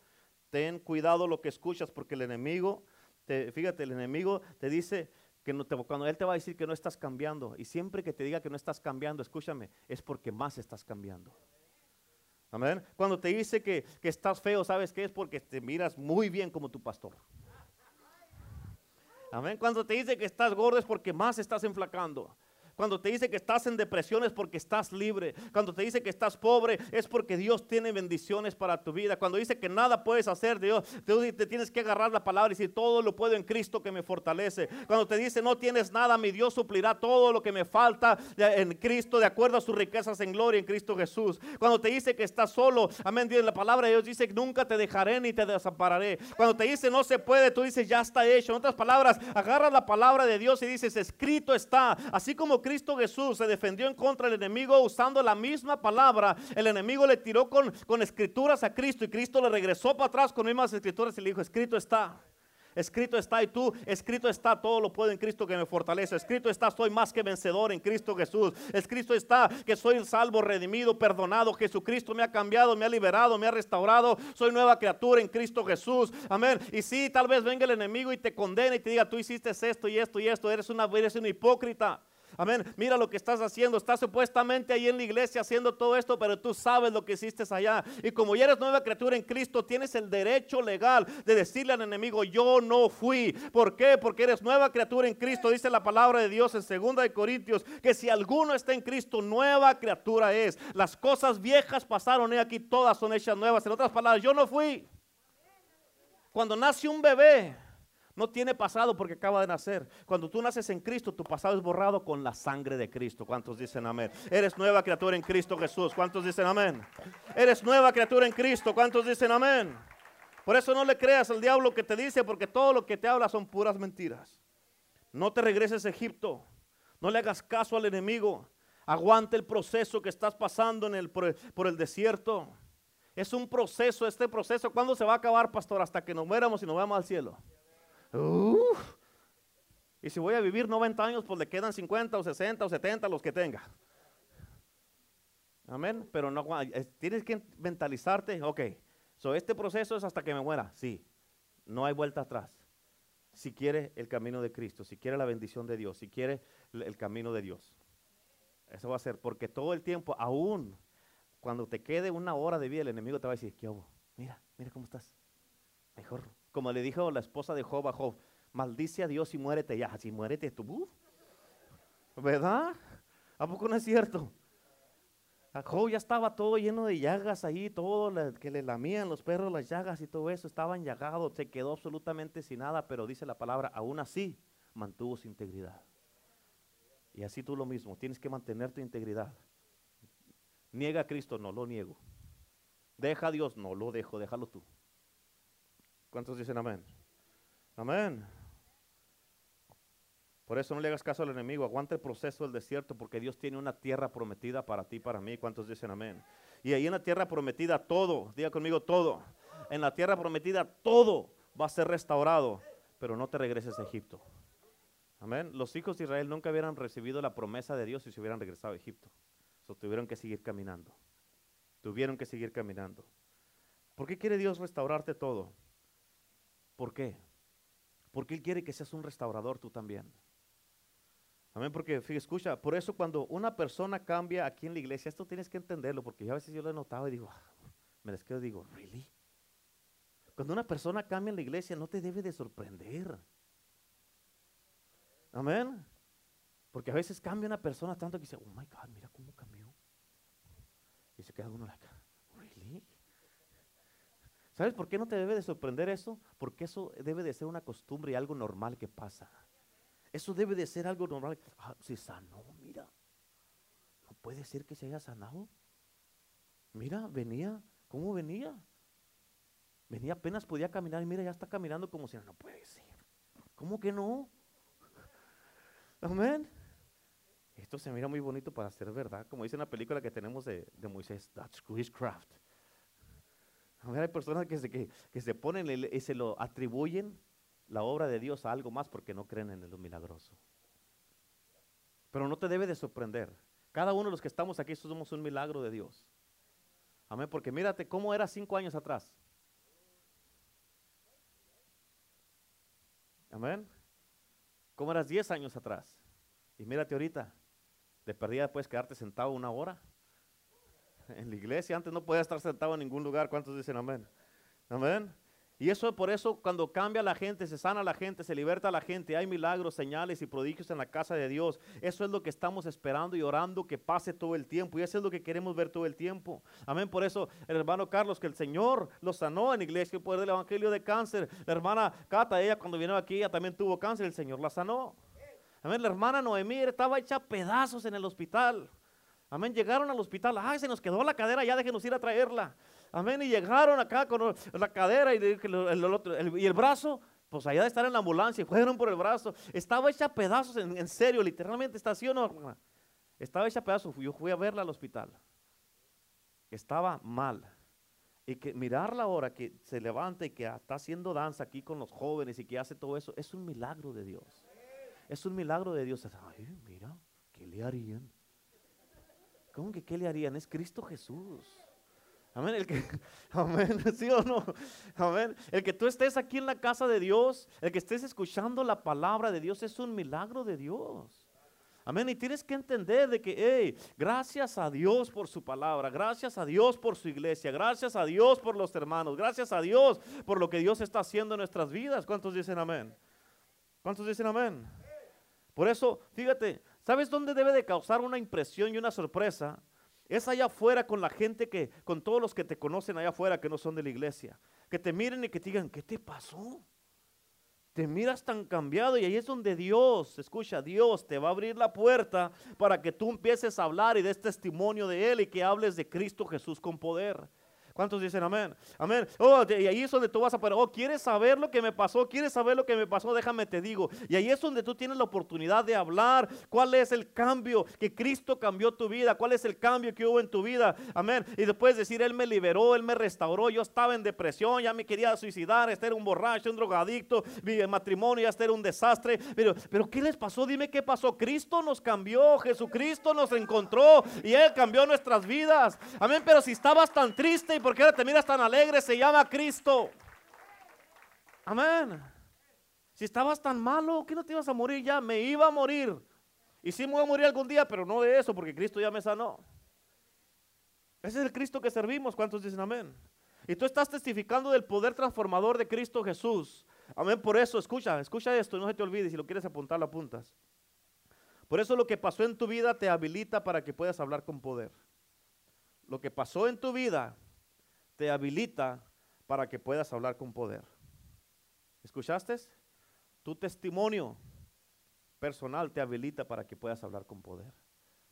Ten cuidado lo que escuchas porque el enemigo, te, fíjate, el enemigo te dice que no te, cuando él te va a decir que no estás cambiando y siempre que te diga que no estás cambiando, escúchame, es porque más estás cambiando. Amén. Cuando te dice que, estás feo, ¿sabes qué? Es porque te miras muy bien como tu pastor. Amén. Cuando te dice que estás gordo es porque más estás enflacando. Cuando te dice que estás en depresión es porque estás libre. Cuando te dice que estás pobre es porque Dios tiene bendiciones para tu vida. Cuando dice que nada puedes hacer, Dios, te, te tienes que agarrar la palabra y decir todo lo puedo en Cristo que me fortalece. Cuando te dice no tienes nada, mi Dios suplirá todo lo que me falta en Cristo de acuerdo a sus riquezas en gloria en Cristo Jesús. Cuando te dice que estás solo, amén, Dios, la palabra de Dios dice que nunca te dejaré ni te desampararé. Cuando te dice no se puede, tú dices ya está hecho. En otras palabras, agarras la palabra de Dios y dices escrito está. Así como Cristo Jesús se defendió en contra del enemigo usando la misma palabra. El enemigo le tiró con, con escrituras a Cristo y Cristo le regresó para atrás con mismas escrituras y le dijo, escrito está. Escrito está y tú, escrito está, todo lo puedo en Cristo que me fortalece. Escrito está, soy más que vencedor en Cristo Jesús. Escrito está que soy salvo, redimido, perdonado. Jesucristo me ha cambiado, me ha liberado, me ha restaurado. Soy nueva criatura en Cristo Jesús. Amén. Y si tal vez venga el enemigo y te condene y te diga, tú hiciste esto y esto y esto, eres una, eres un hipócrita. Amén. Mira lo que estás haciendo. Estás supuestamente ahí en la iglesia haciendo todo esto, pero tú sabes lo que hiciste allá. Y como ya eres nueva criatura en Cristo, tienes el derecho legal de decirle al enemigo, yo no fui. ¿Por qué? Porque eres nueva criatura en Cristo. Dice la palabra de Dios en 2 de Corintios que si alguno está en Cristo, nueva criatura es. Las cosas viejas pasaron y aquí todas son hechas nuevas. En otras palabras, yo no fui. Cuando nace un bebé, no tiene pasado porque acaba de nacer. Cuando tú naces en Cristo, tu pasado es borrado con la sangre de Cristo. ¿Cuántos dicen amén? Eres nueva criatura en Cristo Jesús. ¿Cuántos dicen amén? Eres nueva criatura en Cristo. ¿Cuántos dicen amén? Por eso no le creas al diablo que te dice, porque todo lo que te habla son puras mentiras. No te regreses a Egipto. No le hagas caso al enemigo. Aguante el proceso que estás pasando en el, por, el, desierto. Es un proceso, este proceso. ¿Cuándo se va a acabar, pastor? Hasta que nos muéramos y nos vamos al cielo. Y si voy a vivir 90 años, pues le quedan 50 o 60 o 70 los que tenga. Amén. Pero no, tienes que mentalizarte, ok, so este proceso es hasta que me muera. Sí, no hay vuelta atrás. Si quiere el camino de Cristo, si quiere la bendición de Dios, si quiere el camino de Dios. Eso va a ser, porque todo el tiempo, aún cuando te quede una hora de vida, el enemigo te va a decir, ¿qué? Mira, mira cómo estás. Mejor como le dijo la esposa de Job a Job, maldice a Dios y muérete ya. Si muérete tú, ¿verdad? ¿A poco no es cierto? A Job ya estaba todo lleno de llagas ahí, todo que le lamían los perros las llagas y todo eso, estaba llagado, se quedó absolutamente sin nada, pero dice la palabra, aún así mantuvo su integridad. Y así tú lo mismo, tienes que mantener tu integridad. Niega a Cristo, no lo niego. Deja a Dios, no lo dejo, déjalo tú. ¿Cuántos dicen amén? Amén. Por eso no le hagas caso al enemigo, aguanta el proceso del desierto porque Dios tiene una tierra prometida para ti, para mí. ¿Cuántos dicen amén? Y ahí en la tierra prometida todo, diga conmigo todo. En la tierra prometida todo va a ser restaurado, pero no te regreses a Egipto. Amén. Los hijos de Israel nunca hubieran recibido la promesa de Dios si se hubieran regresado a Egipto. Tuvieron que seguir caminando. Tuvieron que seguir caminando. ¿Por qué quiere Dios restaurarte todo? ¿Por qué? Porque Él quiere que seas un restaurador tú también. Amén, porque fíjate, escucha, por eso cuando una persona cambia aquí en la iglesia, esto tienes que entenderlo, porque a veces yo lo he notado y digo, [LAUGHS] me les quedo y digo, ¿really? Cuando una persona cambia en la iglesia, no te debe de sorprender. Amén. Porque a veces cambia una persona tanto que dice, oh my God, mira cómo cambió. Y se queda uno acá. ¿Sabes por qué no te debe de sorprender eso? Porque eso debe de ser una costumbre y algo normal que pasa. Eso debe de ser algo normal. Ah, se sanó, mira. No puede ser que se haya sanado. Mira, venía, ¿cómo venía? Venía apenas podía caminar y mira, ya está caminando como si no, puede ser. ¿Cómo que no? Amén. Esto se mira muy bonito para ser verdad. Como dice una película que tenemos de, Moisés, that's witchcraft. Hay personas que se, que, que se ponen y se lo atribuyen la obra de Dios a algo más porque no creen en lo milagroso. Pero no te debe de sorprender. Cada uno de los que estamos aquí somos un milagro de Dios. Amén, porque mírate cómo era cinco años atrás. Amén. ¿Cómo eras diez años atrás? Y mírate ahorita. De perdida puedes quedarte sentado una hora. En la iglesia antes no podías estar sentado en ningún lugar. ¿Cuántos dicen amén? Amén. Y eso por eso cuando cambia la gente, se sana la gente, se liberta la gente, hay milagros, señales y prodigios en la casa de Dios. Eso es lo que estamos esperando y orando que pase todo el tiempo. Y eso es lo que queremos ver todo el tiempo. Amén. Por eso el hermano Carlos, que el Señor lo sanó en iglesia, el poder del evangelio de cáncer. La hermana Cata, ella cuando vino aquí, ella también tuvo cáncer, el Señor la sanó. Amén. La hermana Noemí estaba hecha pedazos en el hospital. Amén. Llegaron al hospital. Ay, se nos quedó la cadera, ya déjenos ir a traerla. Amén. Y llegaron acá con la cadera y el, brazo. Pues allá de estar en la ambulancia y [LAUGHS] fueron por el brazo. Estaba hecha pedazos, en, serio, literalmente. ¿Está así o no, Estaba hecha pedazos. Yo fui a verla al hospital. Estaba mal. Y que mirarla ahora que se levanta y que está haciendo danza aquí con los jóvenes y que hace todo eso, es un milagro de Dios. Es un milagro de Dios. Ay, mira, ¿qué le harían? ¿Cómo que qué le harían? Es Cristo Jesús. Amén. El que, [LAUGHS] amén. ¿Sí o no? Amén. El que tú estés aquí en la casa de Dios, el que estés escuchando la palabra de Dios es un milagro de Dios. Amén. Y tienes que entender de que, hey, gracias a Dios por su palabra, gracias a Dios por su iglesia, gracias a Dios por los hermanos, gracias a Dios por lo que Dios está haciendo en nuestras vidas. ¿Cuántos dicen amén? ¿Cuántos dicen amén? Por eso, fíjate, ¿sabes dónde debe de causar una impresión y una sorpresa? Es allá afuera con la gente que, con todos los que te conocen allá afuera que no son de la iglesia. Que te miren y que te digan, ¿qué te pasó? Te miras tan cambiado y ahí es donde Dios, escucha, Dios te va a abrir la puerta para que tú empieces a hablar y des testimonio de Él y que hables de Cristo Jesús con poder. ¿Cuántos dicen amén? Amén. Oh, y ahí es donde tú vas a poner, oh, ¿quieres saber lo que me pasó? ¿Quieres saber lo que me pasó? Déjame te digo. Y ahí es donde tú tienes la oportunidad de hablar cuál es el cambio que Cristo cambió tu vida, cuál es el cambio que hubo en tu vida. Amén. Y después decir, Él me liberó, Él me restauró, yo estaba en depresión, ya me quería suicidar, este era un borracho, un drogadicto, mi matrimonio ya este era un desastre. Pero, pero ¿qué les pasó? Dime qué pasó. Cristo nos cambió, Jesucristo nos encontró y Él cambió nuestras vidas. Amén. Pero si estabas tan triste y porque ahora te miras tan alegre, se llama Cristo. Amén. Si estabas tan malo, que no te ibas a morir ya? Me iba a morir. Y sí me voy a morir algún día, pero no de eso, porque Cristo ya me sanó. Ese es el Cristo que servimos. ¿Cuántos dicen amén? Y tú estás testificando del poder transformador de Cristo Jesús. Amén. Por eso, escucha, escucha esto, no se te olvide. Si lo quieres apuntar, lo apuntas. Por eso lo que pasó en tu vida te habilita para que puedas hablar con poder. Lo que pasó en tu vida te habilita para que puedas hablar con poder. ¿Escuchaste? Tu testimonio personal te habilita para que puedas hablar con poder.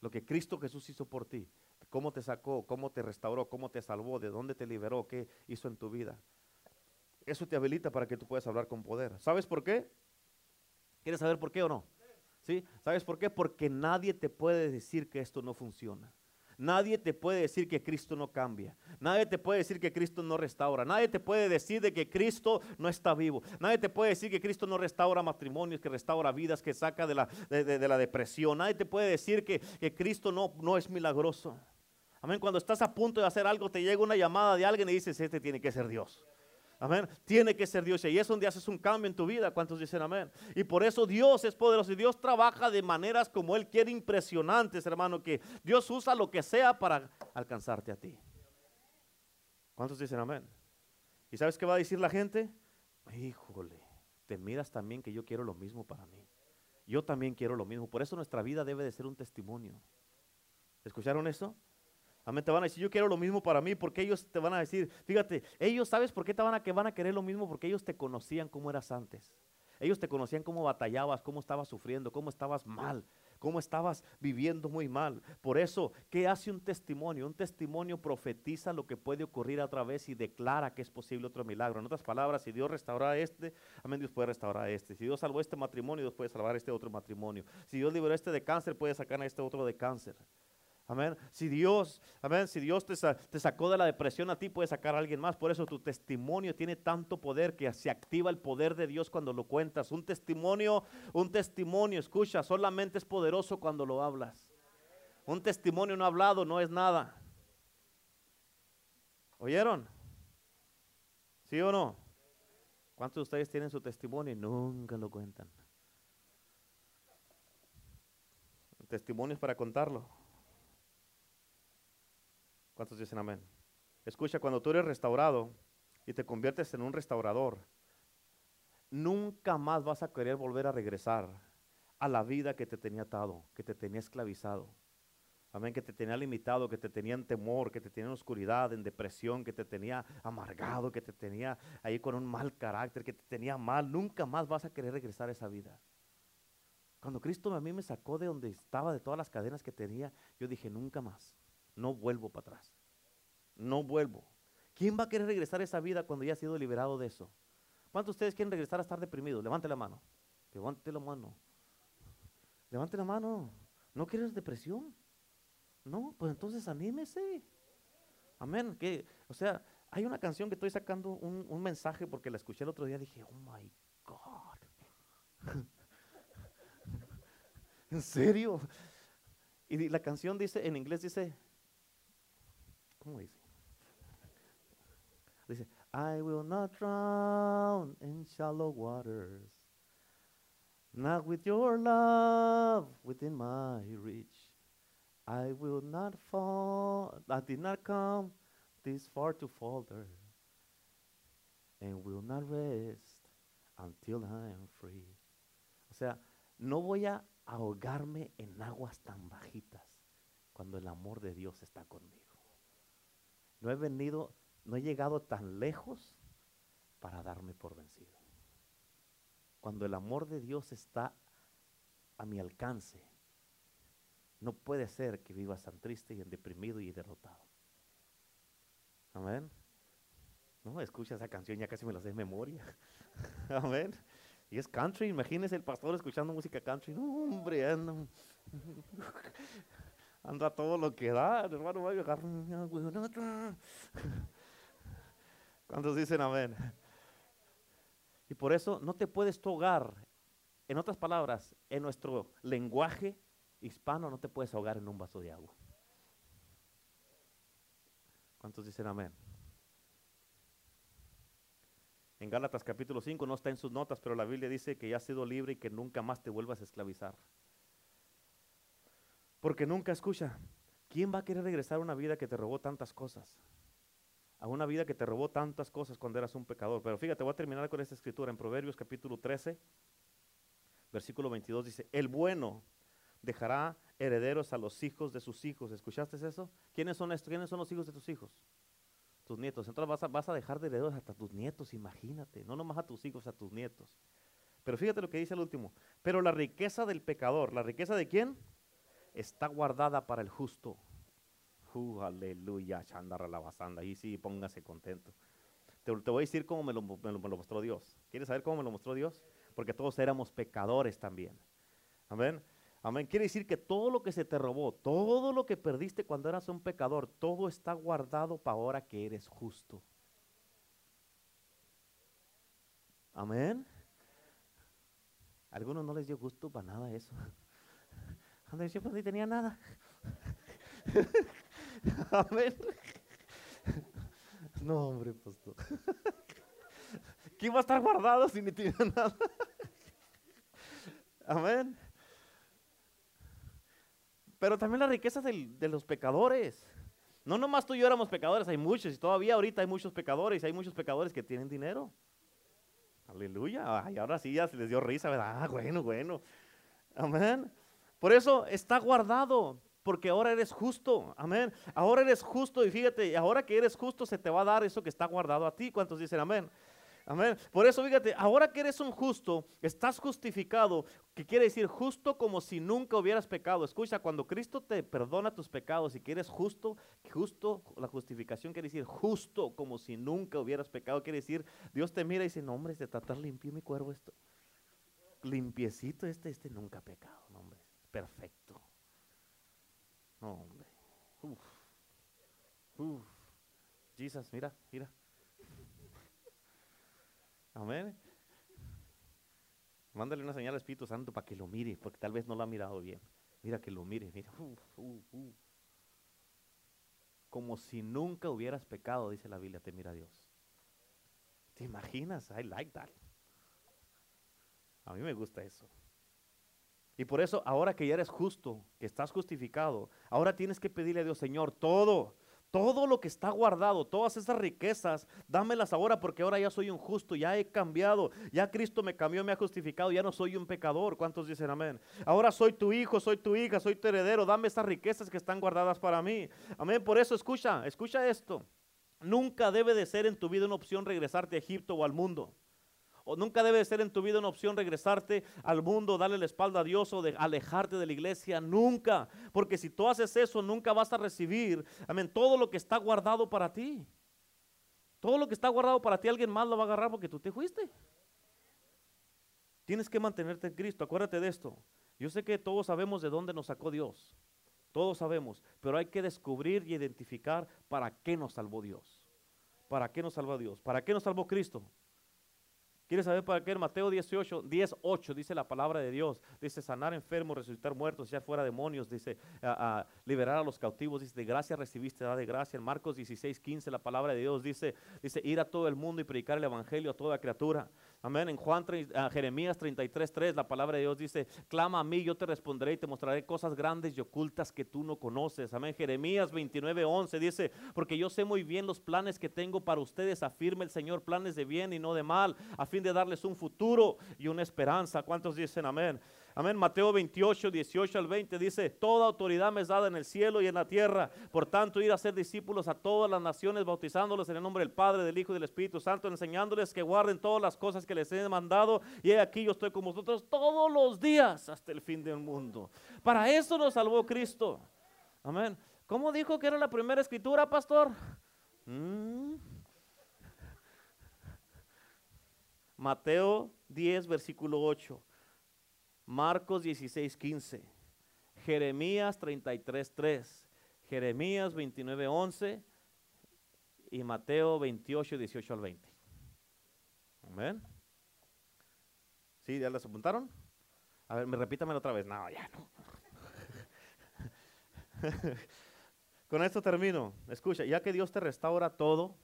Lo que Cristo Jesús hizo por ti, cómo te sacó, cómo te restauró, cómo te salvó, de dónde te liberó, qué hizo en tu vida. Eso te habilita para que tú puedas hablar con poder. ¿Sabes por qué? ¿Quieres saber por qué o no? ¿Sí? ¿Sabes por qué? Porque nadie te puede decir que esto no funciona. Nadie te puede decir que Cristo no cambia. Nadie te puede decir que Cristo no restaura. Nadie te puede decir de que Cristo no está vivo. Nadie te puede decir que Cristo no restaura matrimonios, que restaura vidas, que saca de la, de, la depresión. Nadie te puede decir que, que Cristo no, no es milagroso. Amén. Cuando estás a punto de hacer algo, te llega una llamada de alguien y dices, este tiene que ser Dios. Amén. Tiene que ser Dios. Y es donde haces un cambio en tu vida. ¿Cuántos dicen amén? Y por eso Dios es poderoso. Y Dios trabaja de maneras como Él quiere impresionantes, hermano. Que Dios usa lo que sea para alcanzarte a ti. ¿Cuántos dicen amén? ¿Y sabes qué va a decir la gente? Híjole, te miras también que yo quiero lo mismo para mí. Yo también quiero lo mismo. Por eso nuestra vida debe de ser un testimonio. ¿Escucharon eso? Amén, te van a decir, yo quiero lo mismo para mí, porque ellos te van a decir, fíjate, ellos, ¿sabes por qué te van a, a querer lo mismo? Porque ellos te conocían como eras antes. Ellos te conocían cómo batallabas, cómo estabas sufriendo, cómo estabas mal, cómo estabas viviendo muy mal. Por eso, ¿qué hace un testimonio? Un testimonio profetiza lo que puede ocurrir otra vez y declara que es posible otro milagro. En otras palabras, si Dios restaura este, amén, Dios puede restaurar este. Si Dios salvó este matrimonio, Dios puede salvar este otro matrimonio. Si Dios liberó este de cáncer, puede sacar a este otro de cáncer. Amén. Si Dios, amén, si Dios te, sacó de la depresión a ti, puede sacar a alguien más. Por eso tu testimonio tiene tanto poder que se activa el poder de Dios cuando lo cuentas. Un testimonio, un testimonio, escucha, solamente es poderoso cuando lo hablas. Un testimonio no hablado no es nada. ¿Oyeron? ¿Sí o no? ¿Cuántos de ustedes tienen su testimonio y nunca lo cuentan? Testimonios para contarlo. ¿Cuántos dicen amén? Escucha, cuando tú eres restaurado y te conviertes en un restaurador, nunca más vas a querer volver a regresar a la vida que te tenía atado, que te tenía esclavizado. Amén, que te tenía limitado, que te tenía en temor, que te tenía en oscuridad, en depresión, que te tenía amargado, que te tenía ahí con un mal carácter, que te tenía mal. Nunca más vas a querer regresar a esa vida. Cuando Cristo a mí me sacó de donde estaba, de todas las cadenas que tenía, yo dije, nunca más no vuelvo para atrás. No vuelvo. ¿Quién va a querer regresar a esa vida cuando ya ha sido liberado de eso? ¿Cuántos de ustedes quieren regresar a estar deprimidos? Levante la mano. Levante la mano. Levante la mano. ¿No quieres depresión? No, pues entonces anímese. Amén. Que, o sea, hay una canción que estoy sacando un, un mensaje porque la escuché el otro día. Dije, oh my God. [LAUGHS] ¿En serio? Y la canción dice, en inglés dice, ¿Cómo dice? Dice, I will not drown in shallow waters, not with your love within my reach. I will not fall, I did not come this far to falter, and will not rest until I am free. O sea, no voy a ahogarme en aguas tan bajitas cuando el amor de Dios está conmigo. No he venido, no he llegado tan lejos para darme por vencido. Cuando el amor de Dios está a mi alcance, no puede ser que vivas tan triste y deprimido y derrotado. Amén. No, escucha esa canción, ya casi me la sé de memoria. [LAUGHS] Amén. Y es country, imagínese el pastor escuchando música country. Hombre, no anda todo lo que da, hermano, va a llegar. ¿Cuántos dicen amén? Y por eso no te puedes togar, en otras palabras, en nuestro lenguaje hispano no te puedes ahogar en un vaso de agua. ¿Cuántos dicen amén? En Gálatas capítulo 5 no está en sus notas, pero la Biblia dice que ya has sido libre y que nunca más te vuelvas a esclavizar. Porque nunca escucha. ¿Quién va a querer regresar a una vida que te robó tantas cosas? A una vida que te robó tantas cosas cuando eras un pecador. Pero fíjate, voy a terminar con esta escritura en Proverbios capítulo 13, versículo 22 dice, el bueno dejará herederos a los hijos de sus hijos. ¿Escuchaste eso? ¿Quiénes son estos? ¿Quiénes son los hijos de tus hijos? Tus nietos. Entonces vas a, vas a dejar de herederos hasta tus nietos, imagínate. No nomás a tus hijos, a tus nietos. Pero fíjate lo que dice el último. Pero la riqueza del pecador, ¿la riqueza de quién? Está guardada para el justo. Uh, aleluya, chandara la basanda. Ahí sí, póngase contento. Te, voy a decir cómo me lo, mostró Dios. ¿Quieres saber cómo me lo mostró Dios? Porque todos éramos pecadores también. Amén. Amén. Quiere decir que todo lo que se te robó, todo lo que perdiste cuando eras un pecador, todo está guardado para ahora que eres justo. Amén. A algunos no les dio gusto para nada eso. Cuando yo pues ni tenía nada. [LAUGHS] Amén. No, hombre, pastor. ¿Quién va a estar guardado si ni tiene nada? Amén. Pero también la riqueza de los pecadores. No nomás tú y yo éramos pecadores, hay muchos, y todavía ahorita hay muchos pecadores, y hay muchos pecadores que tienen dinero. Aleluya. Y ahora sí ya se les dio risa, ¿verdad? Ah, bueno, bueno. Amén. Por eso está guardado, porque ahora eres justo. Amén. Ahora eres justo y fíjate, ahora que eres justo se te va a dar eso que está guardado a ti. ¿Cuántos dicen amén? Amén. Por eso, fíjate, ahora que eres un justo, estás justificado, que quiere decir justo como si nunca hubieras pecado. Escucha, cuando Cristo te perdona tus pecados y que eres justo, justo, la justificación quiere decir justo como si nunca hubieras pecado. Quiere decir, Dios te mira y dice, no, hombre, de tratar limpio mi cuerpo esto. Limpiecito este, este nunca ha pecado, perfecto. No, hombre. Jesus, mira, mira. Amén. Mándale una señal al Espíritu Santo para que lo mire, porque tal vez no lo ha mirado bien. Mira que lo mire, mira. Como si nunca hubieras pecado, dice la Biblia, te mira Dios. ¿Te imaginas? I like that. A mí me gusta eso. Y por eso, ahora que ya eres justo, que estás justificado, ahora tienes que pedirle a Dios, Señor, todo, todo lo que está guardado, todas esas riquezas, dámelas ahora porque ahora ya soy un justo, ya he cambiado, ya Cristo me cambió, me ha justificado, ya no soy un pecador. ¿Cuántos dicen amén? Ahora soy tu hijo, soy tu hija, soy tu heredero, dame esas riquezas que están guardadas para mí. Amén. Por eso escucha, escucha esto. Nunca debe de ser en tu vida una opción regresarte a Egipto o al mundo. Nunca debe ser en tu vida una opción regresarte al mundo, darle la espalda a Dios o de alejarte de la iglesia. Nunca. Porque si tú haces eso, nunca vas a recibir, amén, todo lo que está guardado para ti. Todo lo que está guardado para ti, alguien más lo va a agarrar porque tú te fuiste. Tienes que mantenerte en Cristo. Acuérdate de esto. Yo sé que todos sabemos de dónde nos sacó Dios. Todos sabemos. Pero hay que descubrir y identificar para qué nos salvó Dios. ¿Para qué nos salvó Dios? ¿Para qué nos salvó Cristo? ¿Quieres saber para qué? Mateo 18, 10, 8 dice la palabra de Dios. Dice sanar enfermos, resucitar muertos, echar fuera demonios. Dice liberar a los cautivos. Dice de gracia recibiste, da de gracia. En Marcos 16, 15 la palabra de Dios dice, dice ir a todo el mundo y predicar el evangelio a toda criatura. Amén. En Juan, Jeremías 33, 3 la palabra de Dios dice, clama a mí, yo te responderé y te mostraré cosas grandes y ocultas que tú no conoces. Amén. Jeremías 29, 11 dice, porque yo sé muy bien los planes que tengo para ustedes, afirma el Señor, planes de bien y no de mal, de darles un futuro y una esperanza. ¿Cuántos dicen amén? Amén. Mateo 28, 18 al 20 dice, toda autoridad me es dada en el cielo y en la tierra. Por tanto, ir a ser discípulos a todas las naciones, bautizándolos en el nombre del Padre, del Hijo y del Espíritu Santo, enseñándoles que guarden todas las cosas que les he mandado. Y aquí yo estoy con vosotros todos los días hasta el fin del mundo. Para eso nos salvó Cristo. Amén. ¿Cómo dijo que era la primera escritura, pastor? Mm. Mateo 10, versículo 8. Marcos 16, 15. Jeremías 33, 3. Jeremías 29, 11. Y Mateo 28, 18 al 20. Amén. ¿Sí? ¿Ya las apuntaron? A ver, me repítamelo otra vez. No, ya no. [LAUGHS] Con esto termino. Escucha, ya que Dios te restaura todo,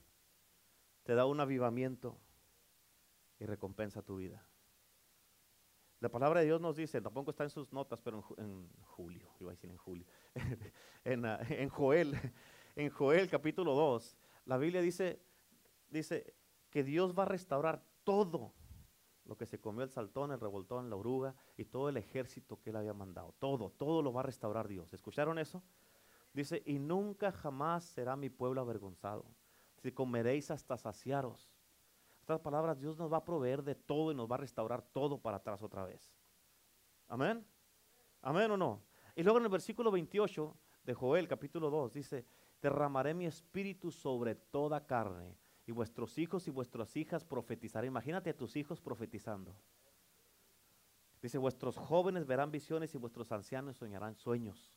te da un avivamiento y recompensa tu vida. La palabra de Dios nos dice, tampoco está en sus notas, pero en, julio, iba a decir en julio, [LAUGHS] en, ah, en, Joel, [LAUGHS] en Joel capítulo 2, la Biblia dice, dice que Dios va a restaurar todo lo que se comió el saltón, el revoltón, la oruga y todo el ejército que él había mandado. Todo, todo lo va a restaurar Dios. ¿Escucharon eso? Dice, y nunca jamás será mi pueblo avergonzado. Si comeréis hasta saciaros estas palabras, Dios nos va a proveer de todo y nos va a restaurar todo para atrás otra vez. Amén. Amén o no. Y luego en el versículo 28 de Joel, capítulo 2, dice, derramaré mi espíritu sobre toda carne y vuestros hijos y vuestras hijas profetizarán. Imagínate a tus hijos profetizando. Dice, vuestros jóvenes verán visiones y vuestros ancianos soñarán sueños.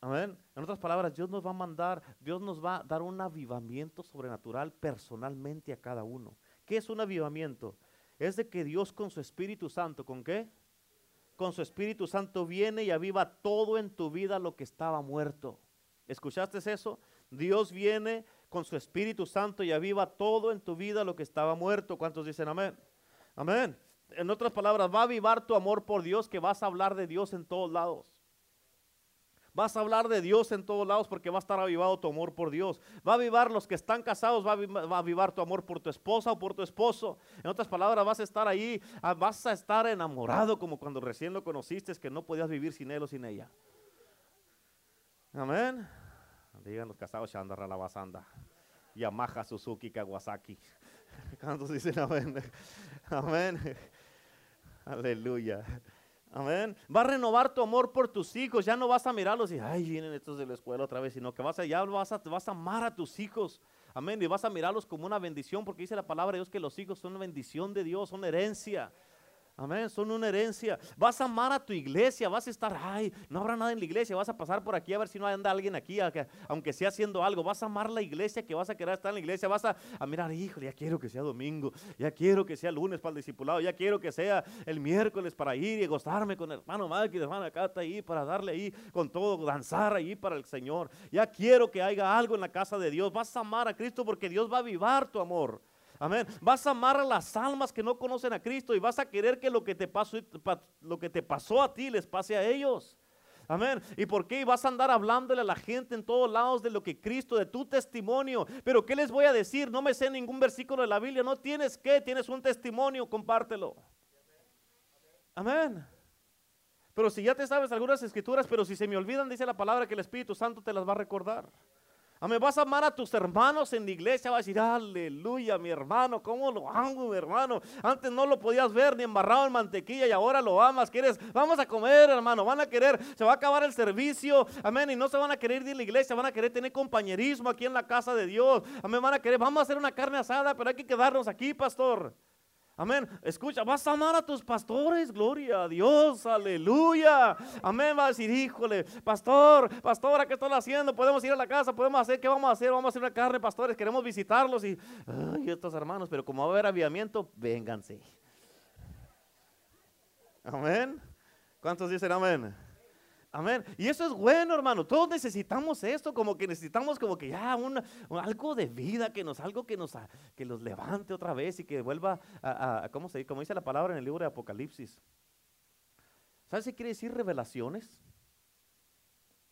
Amén. En otras palabras, Dios nos va a mandar, Dios nos va a dar un avivamiento sobrenatural personalmente a cada uno. ¿Qué es un avivamiento? Es de que Dios con su Espíritu Santo, ¿con qué? Con su Espíritu Santo viene y aviva todo en tu vida lo que estaba muerto. ¿Escuchaste eso? Dios viene con su Espíritu Santo y aviva todo en tu vida lo que estaba muerto. ¿Cuántos dicen amén? Amén. En otras palabras, va a avivar tu amor por Dios que vas a hablar de Dios en todos lados. Vas a hablar de Dios en todos lados porque va a estar avivado tu amor por Dios. Va a avivar los que están casados, va a, avivar, tu amor por tu esposa o por tu esposo. En otras palabras, vas a estar ahí, ah, vas a estar enamorado como cuando recién lo conociste, que no podías vivir sin él o sin ella. Amén. Digan los casados, Shandara la basanda. Yamaha, Suzuki, Kawasaki. [LAUGHS] ¿Cuántos dicen amén? [LAUGHS] Amén. Aleluya. Amén. Va a renovar tu amor por tus hijos. Ya no vas a mirarlos y, ay, vienen estos de la escuela otra vez, sino que vas a, ya vas a, amar a tus hijos. Amén. Y vas a mirarlos como una bendición, porque dice la palabra de Dios que los hijos son una bendición de Dios, son herencia. Amén, son una herencia. Vas a amar a tu iglesia, vas a estar, ay, no habrá nada en la iglesia, vas a pasar por aquí a ver si no anda alguien aquí, aunque sea haciendo algo. Vas a amar la iglesia, que vas a querer estar en la iglesia, vas a, mirar, híjole, ya quiero que sea domingo, ya quiero que sea lunes para el discipulado, ya quiero que sea el miércoles para ir y gozarme con el hermano y hermana Cata ahí, para darle ahí con todo, danzar ahí para el Señor. Ya quiero que haya algo en la casa de Dios. Vas a amar a Cristo porque Dios va a avivar tu amor. Amén. Vas a amar a las almas que no conocen a Cristo y vas a querer que lo que te pasó, a ti les pase a ellos. Amén. ¿Y por qué vas a andar hablándole a la gente en todos lados de lo que Cristo, de tu testimonio? Pero ¿qué les voy a decir? No me sé ningún versículo de la Biblia. No tienes que, tienes un testimonio, compártelo. Amén. Pero si ya te sabes algunas escrituras, pero si se me olvidan, dice la palabra que el Espíritu Santo te las va a recordar. Amén. Vas a amar a tus hermanos en la iglesia. Vas a decir, aleluya, mi hermano. ¿Cómo lo amo, mi hermano? Antes no lo podías ver ni embarrado en mantequilla y ahora lo amas. ¿Quieres? Vamos a comer, hermano. Van a querer, se va a acabar el servicio. Amén. Y no se van a querer ir de la iglesia. Van a querer tener compañerismo aquí en la casa de Dios. Amén. Van a querer, vamos a hacer una carne asada, pero hay que quedarnos aquí, pastor. Amén. Escucha, vas a amar a tus pastores. Gloria a Dios. Aleluya. Amén. Va a decir, híjole, pastor, pastora, ¿qué están haciendo? Podemos ir a la casa, podemos hacer, ¿qué vamos a hacer? Vamos a hacer una carne, pastores. Queremos visitarlos y, estos hermanos, pero como va a haber aviamiento, vénganse. Amén. ¿Cuántos dicen amén? Amén. Y eso es bueno, hermano. Todos necesitamos esto, como que necesitamos como que ya algo de vida, que nos, algo que nos, que los levante otra vez y que vuelva a, ¿cómo se Como dice la palabra en el libro de Apocalipsis. ¿Sabes qué quiere decir revelaciones?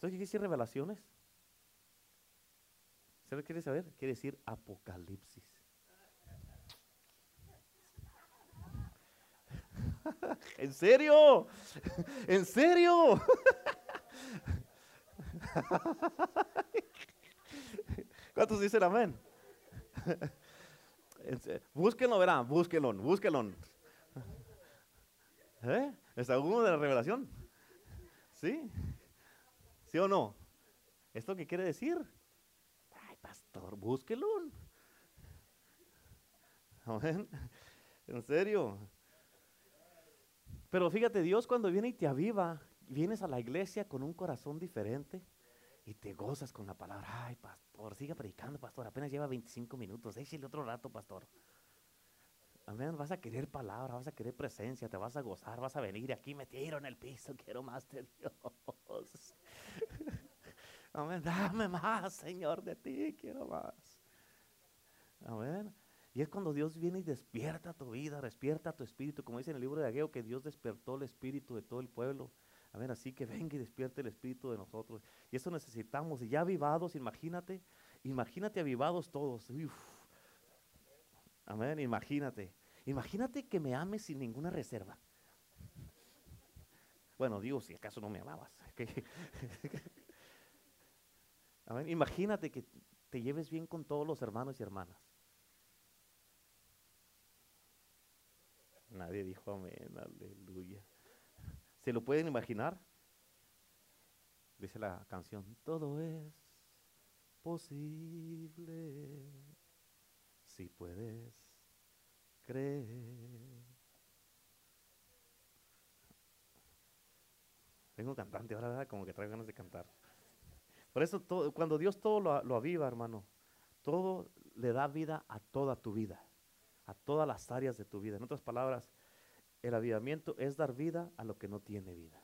¿Sabes qué quiere decir revelaciones? ¿Sabes qué quiere saber? Quiere decir Apocalipsis. [LAUGHS] ¿En serio? [LAUGHS] ¿En serio? [LAUGHS] ¿Cuántos dicen amén? Búsquenlo, verán, búsquenlo, búsquenlo. ¿Eh? ¿Es alguno de la revelación? ¿Sí? ¿Sí o no? ¿Esto qué quiere decir? Ay, pastor, búsquelo. Amén. ¿En serio? Pero fíjate, Dios cuando viene y te aviva, vienes a la iglesia con un corazón diferente y te gozas con la palabra. Ay, pastor, siga predicando, pastor. Apenas lleva 25 minutos. Déjale otro rato, pastor. Amén. Vas a querer palabra, vas a querer presencia, te vas a gozar, vas a venir aquí me tiro en el piso. [LAUGHS] Quiero más de Dios. [LAUGHS] Amén. Dame más, Señor, de ti. Quiero más. Amén. Y es cuando Dios viene y despierta tu vida, despierta tu espíritu, como dice en el libro de Ageo, que Dios despertó el espíritu de todo el pueblo. Amén, así que venga y despierte el espíritu de nosotros. Y eso necesitamos. Y ya avivados, imagínate, imagínate avivados todos. Amén, imagínate. Imagínate que me ames sin ninguna reserva. Bueno, Dios, si acaso no me amabas. [LAUGHS] Amén. Imagínate que te lleves bien con todos los hermanos y hermanas. Nadie dijo amén, aleluya. ¿Se lo pueden imaginar? Dice la canción, todo es posible si puedes creer. Tengo cantante ahora. Como que traigo ganas de cantar. Por eso todo, cuando Dios todo lo, lo aviva, hermano, todo le da vida a toda tu vida a todas las áreas de tu vida. En otras palabras, el avivamiento es dar vida a lo que no tiene vida.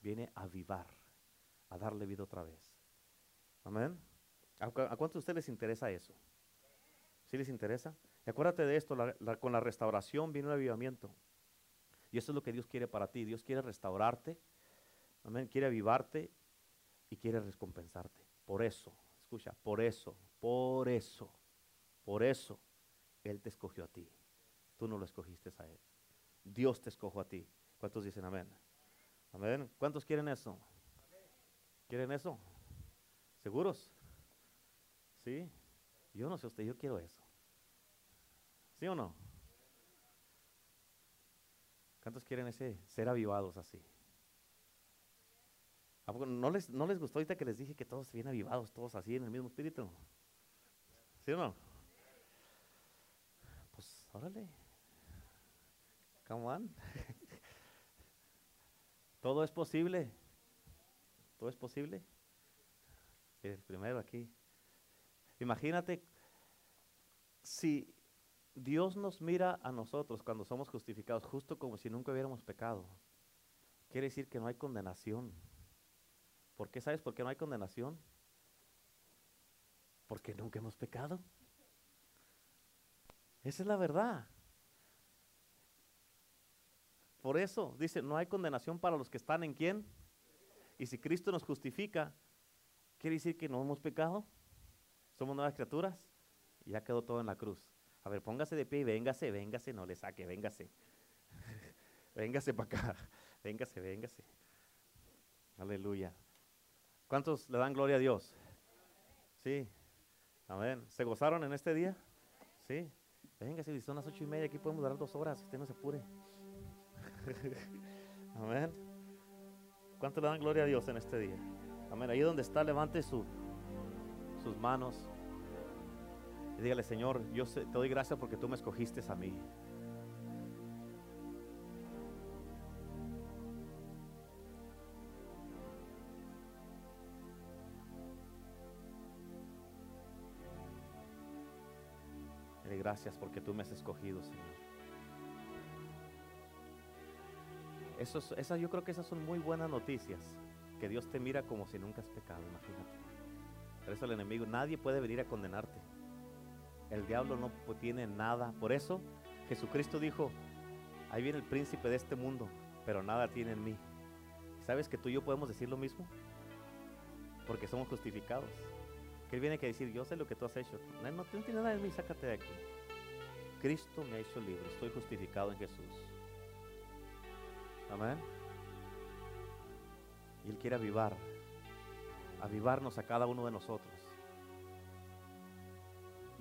Viene a avivar, a darle vida otra vez. Amén. ¿A, a cuántos de ustedes les interesa eso? ¿Sí les interesa? Y acuérdate de esto, con la restauración viene un avivamiento. Y eso es lo que Dios quiere para ti. Dios quiere restaurarte, amén, quiere avivarte y quiere recompensarte. Por eso, escucha, por eso, por eso, por eso, Él te escogió a ti. Tú no lo escogiste a Él. Dios te escogió a ti. ¿Cuántos dicen amén? Amén. ¿Cuántos quieren eso? ¿Quieren eso? ¿Seguros? ¿Sí? Yo no sé usted, yo quiero eso. ¿Sí o no? ¿Cuántos quieren ese ser avivados así? ¿A poco no les, no les gustó ahorita que les dije que todos bien avivados, todos así en el mismo espíritu? ¿Sí o no? Órale. Come on. [LAUGHS] Todo es posible. Todo es posible. El primero aquí. Imagínate si Dios nos mira a nosotros cuando somos justificados, justo como si nunca hubiéramos pecado. Quiere decir que no hay condenación. ¿Por qué sabes por qué no hay condenación? Porque nunca hemos pecado. Esa es la verdad. Por eso dice, no hay condenación para los que están en quién. Y si Cristo nos justifica, quiere decir que no hemos pecado. Somos nuevas criaturas. Y ya quedó todo en la cruz. A ver, póngase de pie y véngase, véngase, no le saque, véngase. [LAUGHS] véngase para acá. [LAUGHS] Véngase, véngase. Aleluya. ¿Cuántos le dan gloria a Dios? Sí. Amén. ¿Se gozaron en este día? Sí. Véngase, si son las ocho y media, aquí podemos dar dos horas, usted no se apure. [LAUGHS] Amén. ¿Cuánto le dan gloria a Dios en este día? Amén. Ahí donde está, levante su, sus manos y dígale, Señor, yo te doy gracias porque tú me escogiste a mí. Gracias porque tú me has escogido, Señor. Eso es- esas, yo creo que esas son muy buenas noticias. Que Dios te mira como si nunca has pecado, imagínate. Por eso el enemigo, nadie puede venir a condenarte. El diablo no tiene nada. Por eso Jesucristo dijo, ahí viene el príncipe de este mundo, pero nada tiene en mí. ¿Sabes que tú y yo podemos decir lo mismo? Porque somos justificados. Que él viene que decir, yo sé lo que tú has hecho. No, no, no tienes nada en mí, sácate de aquí. Cristo me ha hecho libre, estoy justificado en Jesús. Amén. Y Él quiere avivar, avivarnos a cada uno de nosotros.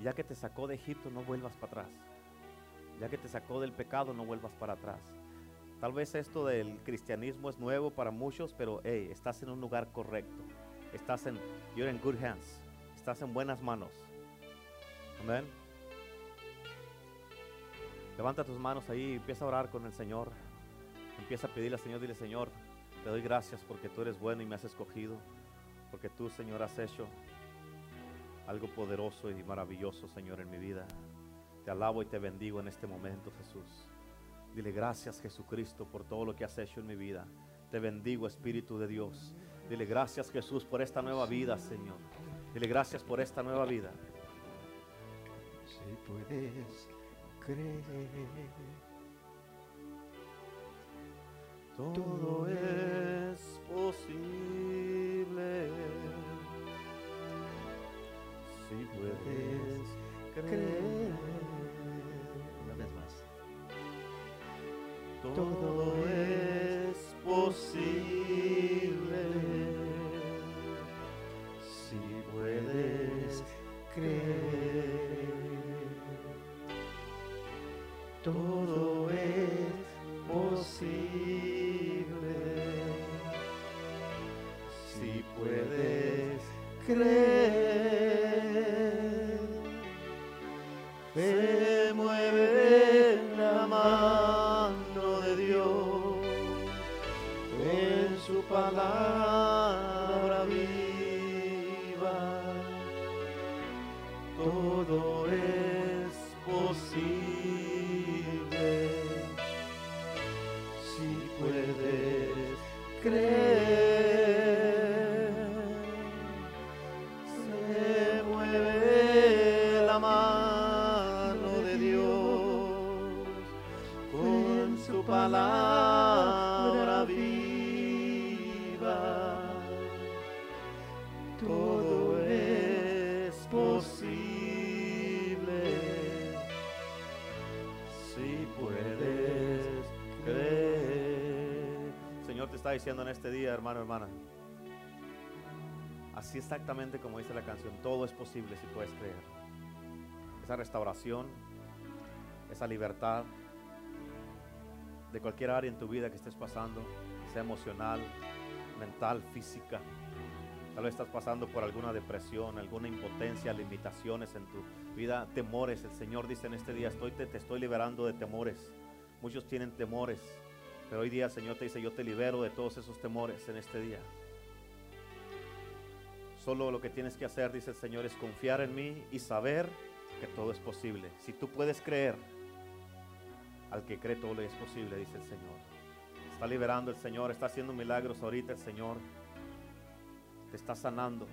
Ya que te sacó de Egipto, no vuelvas para atrás. Ya que te sacó del pecado, no vuelvas para atrás. Tal vez esto del cristianismo es nuevo para muchos, pero hey, estás en un lugar correcto. Estás en, you're in good hands. Estás en buenas manos. Amén. Levanta tus manos ahí y empieza a orar con el Señor. Empieza a pedirle al Señor, dile Señor, te doy gracias porque tú eres bueno y me has escogido. Porque tú, Señor, has hecho algo poderoso y maravilloso, Señor, en mi vida. Te alabo y te bendigo en este momento, Jesús. Dile gracias, Jesucristo, por todo lo que has hecho en mi vida. Te bendigo, Espíritu de Dios. Dile gracias, Jesús, por esta nueva vida, Señor. Dile gracias por esta nueva vida. Si puedes creer, Todo es posible. Si puedes creer. Una vez más. todo está diciendo en este día, hermano, hermana. Así exactamente como dice la canción, todo es posible si puedes creer. Esa restauración, esa libertad de cualquier área en tu vida que estés pasando, sea emocional, mental, física. Tal vez estás pasando por alguna depresión, alguna impotencia, limitaciones en tu vida, temores. El Señor dice en este día, estoy, te, te estoy liberando de temores. Muchos tienen temores, pero hoy día el Señor te dice, yo te libero de todos esos temores en este día. Solo lo que tienes que hacer, dice el Señor, es confiar en mí y saber que todo es posible. Si tú puedes creer, al que cree todo es posible, dice el Señor. Está liberando el Señor, está haciendo milagros ahorita el Señor. Te está sanando,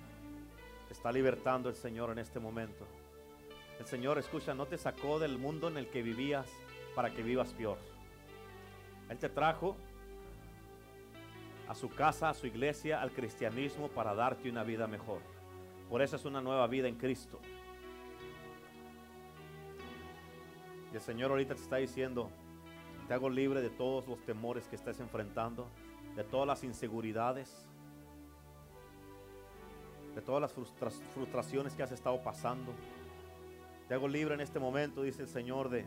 te está libertando el Señor en este momento. El Señor, escucha, no te sacó del mundo en el que vivías para que vivas peor. Él te trajo a su casa, a su iglesia, al cristianismo para darte una vida mejor. Por eso es una nueva vida en Cristo. Y el Señor ahorita te está diciendo, te hago libre de todos los temores que estés enfrentando, de todas las inseguridades, de todas las frustra- frustraciones que has estado pasando. Te hago libre en este momento, dice el Señor, de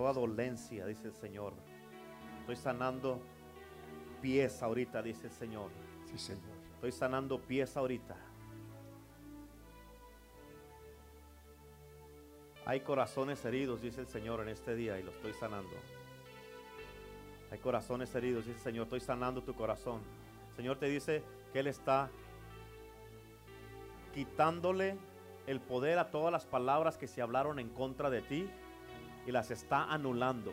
toda dolencia, dice el Señor. Estoy sanando pies ahorita, dice el Señor. Sí, Señor. Estoy sanando pies ahorita. Hay corazones heridos, dice el Señor, en este día y lo estoy sanando. Hay corazones heridos, dice el Señor, estoy sanando tu corazón. El Señor te dice que Él está quitándole el poder a todas las palabras que se hablaron en contra de ti y las está anulando.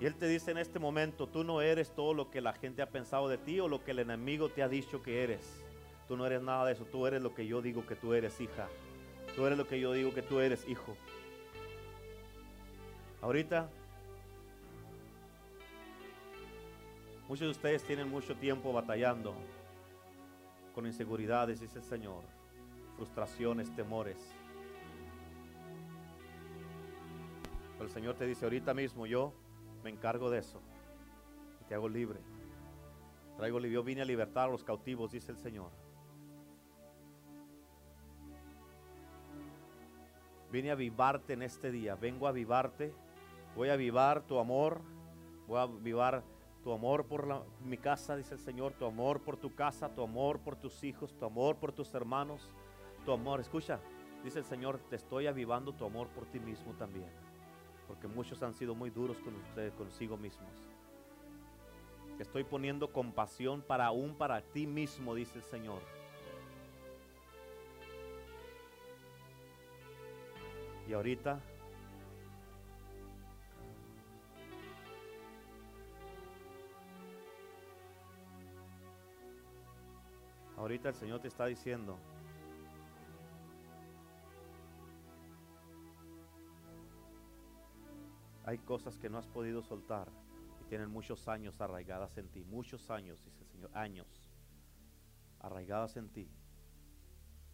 Y Él te dice en este momento, tú no eres todo lo que la gente ha pensado de ti o lo que el enemigo te ha dicho que eres. Tú no eres nada de eso, tú eres lo que yo digo que tú eres, hija. Tú eres lo que yo digo que tú eres, hijo. Ahorita, muchos de ustedes tienen mucho tiempo batallando con inseguridades, dice el Señor, frustraciones, temores. El Señor te dice, ahorita mismo yo me encargo de eso y te hago libre. Traigo libre. Vine a libertar a los cautivos, dice el Señor. Vine a avivarte en este día. Vengo a avivarte. Voy a avivar tu amor. Voy a avivar tu amor por la- mi casa, dice el Señor. Tu amor por tu casa, tu amor por tus hijos, tu amor por tus hermanos. Tu amor, escucha, dice el Señor, te estoy avivando tu amor por ti mismo también. Porque muchos han sido muy duros con ustedes, consigo mismos. Estoy poniendo compasión para aún para ti mismo, dice el Señor. Y ahorita Ahorita el Señor te está diciendo Hay cosas que no has podido soltar y tienen muchos años arraigadas en ti, muchos años, dice el Señor, años arraigadas en ti,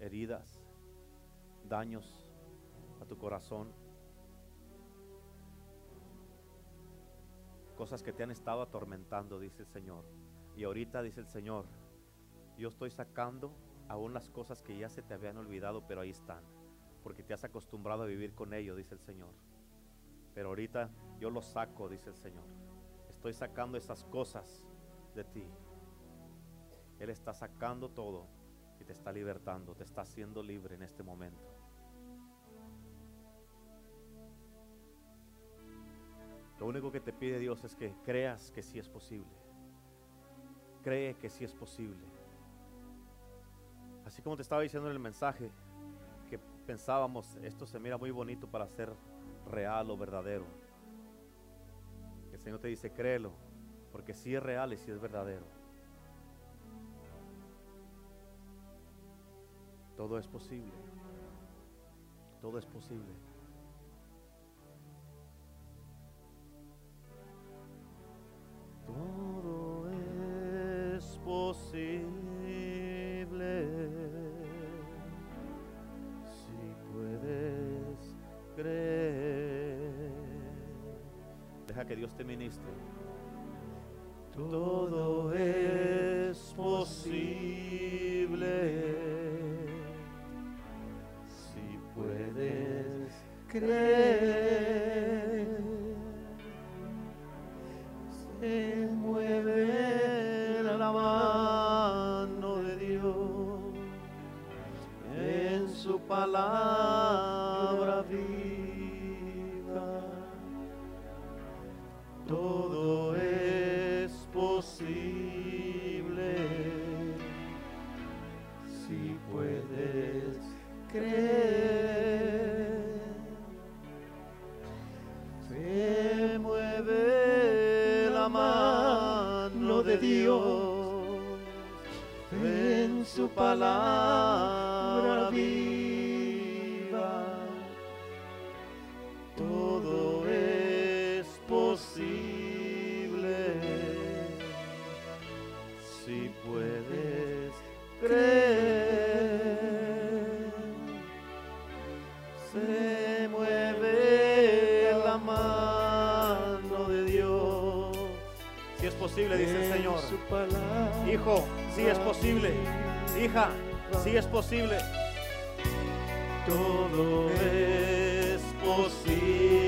heridas, daños a tu corazón, cosas que te han estado atormentando, dice el Señor. Y ahorita dice el Señor, yo estoy sacando aún las cosas que ya se te habían olvidado, pero ahí están, porque te has acostumbrado a vivir con ello, dice el Señor. Pero ahorita yo lo saco, dice el Señor. Estoy sacando esas cosas de ti. Él está sacando todo y te está libertando, te está haciendo libre en este momento. Lo único que te pide Dios es que creas que sí es posible. Cree que sí es posible. Así como te estaba diciendo en el mensaje, que pensábamos, esto se mira muy bonito para ser real o verdadero. El Señor te dice, créelo, porque si sí es real y si sí es verdadero. Todo es posible. Todo es posible. Todo es posible. Que Dios te ministre. Todo es posible. Si puedes creer. La mano de Dios en su palabra viva. Hijo, si es posible. Hija, si es posible. Todo es posible.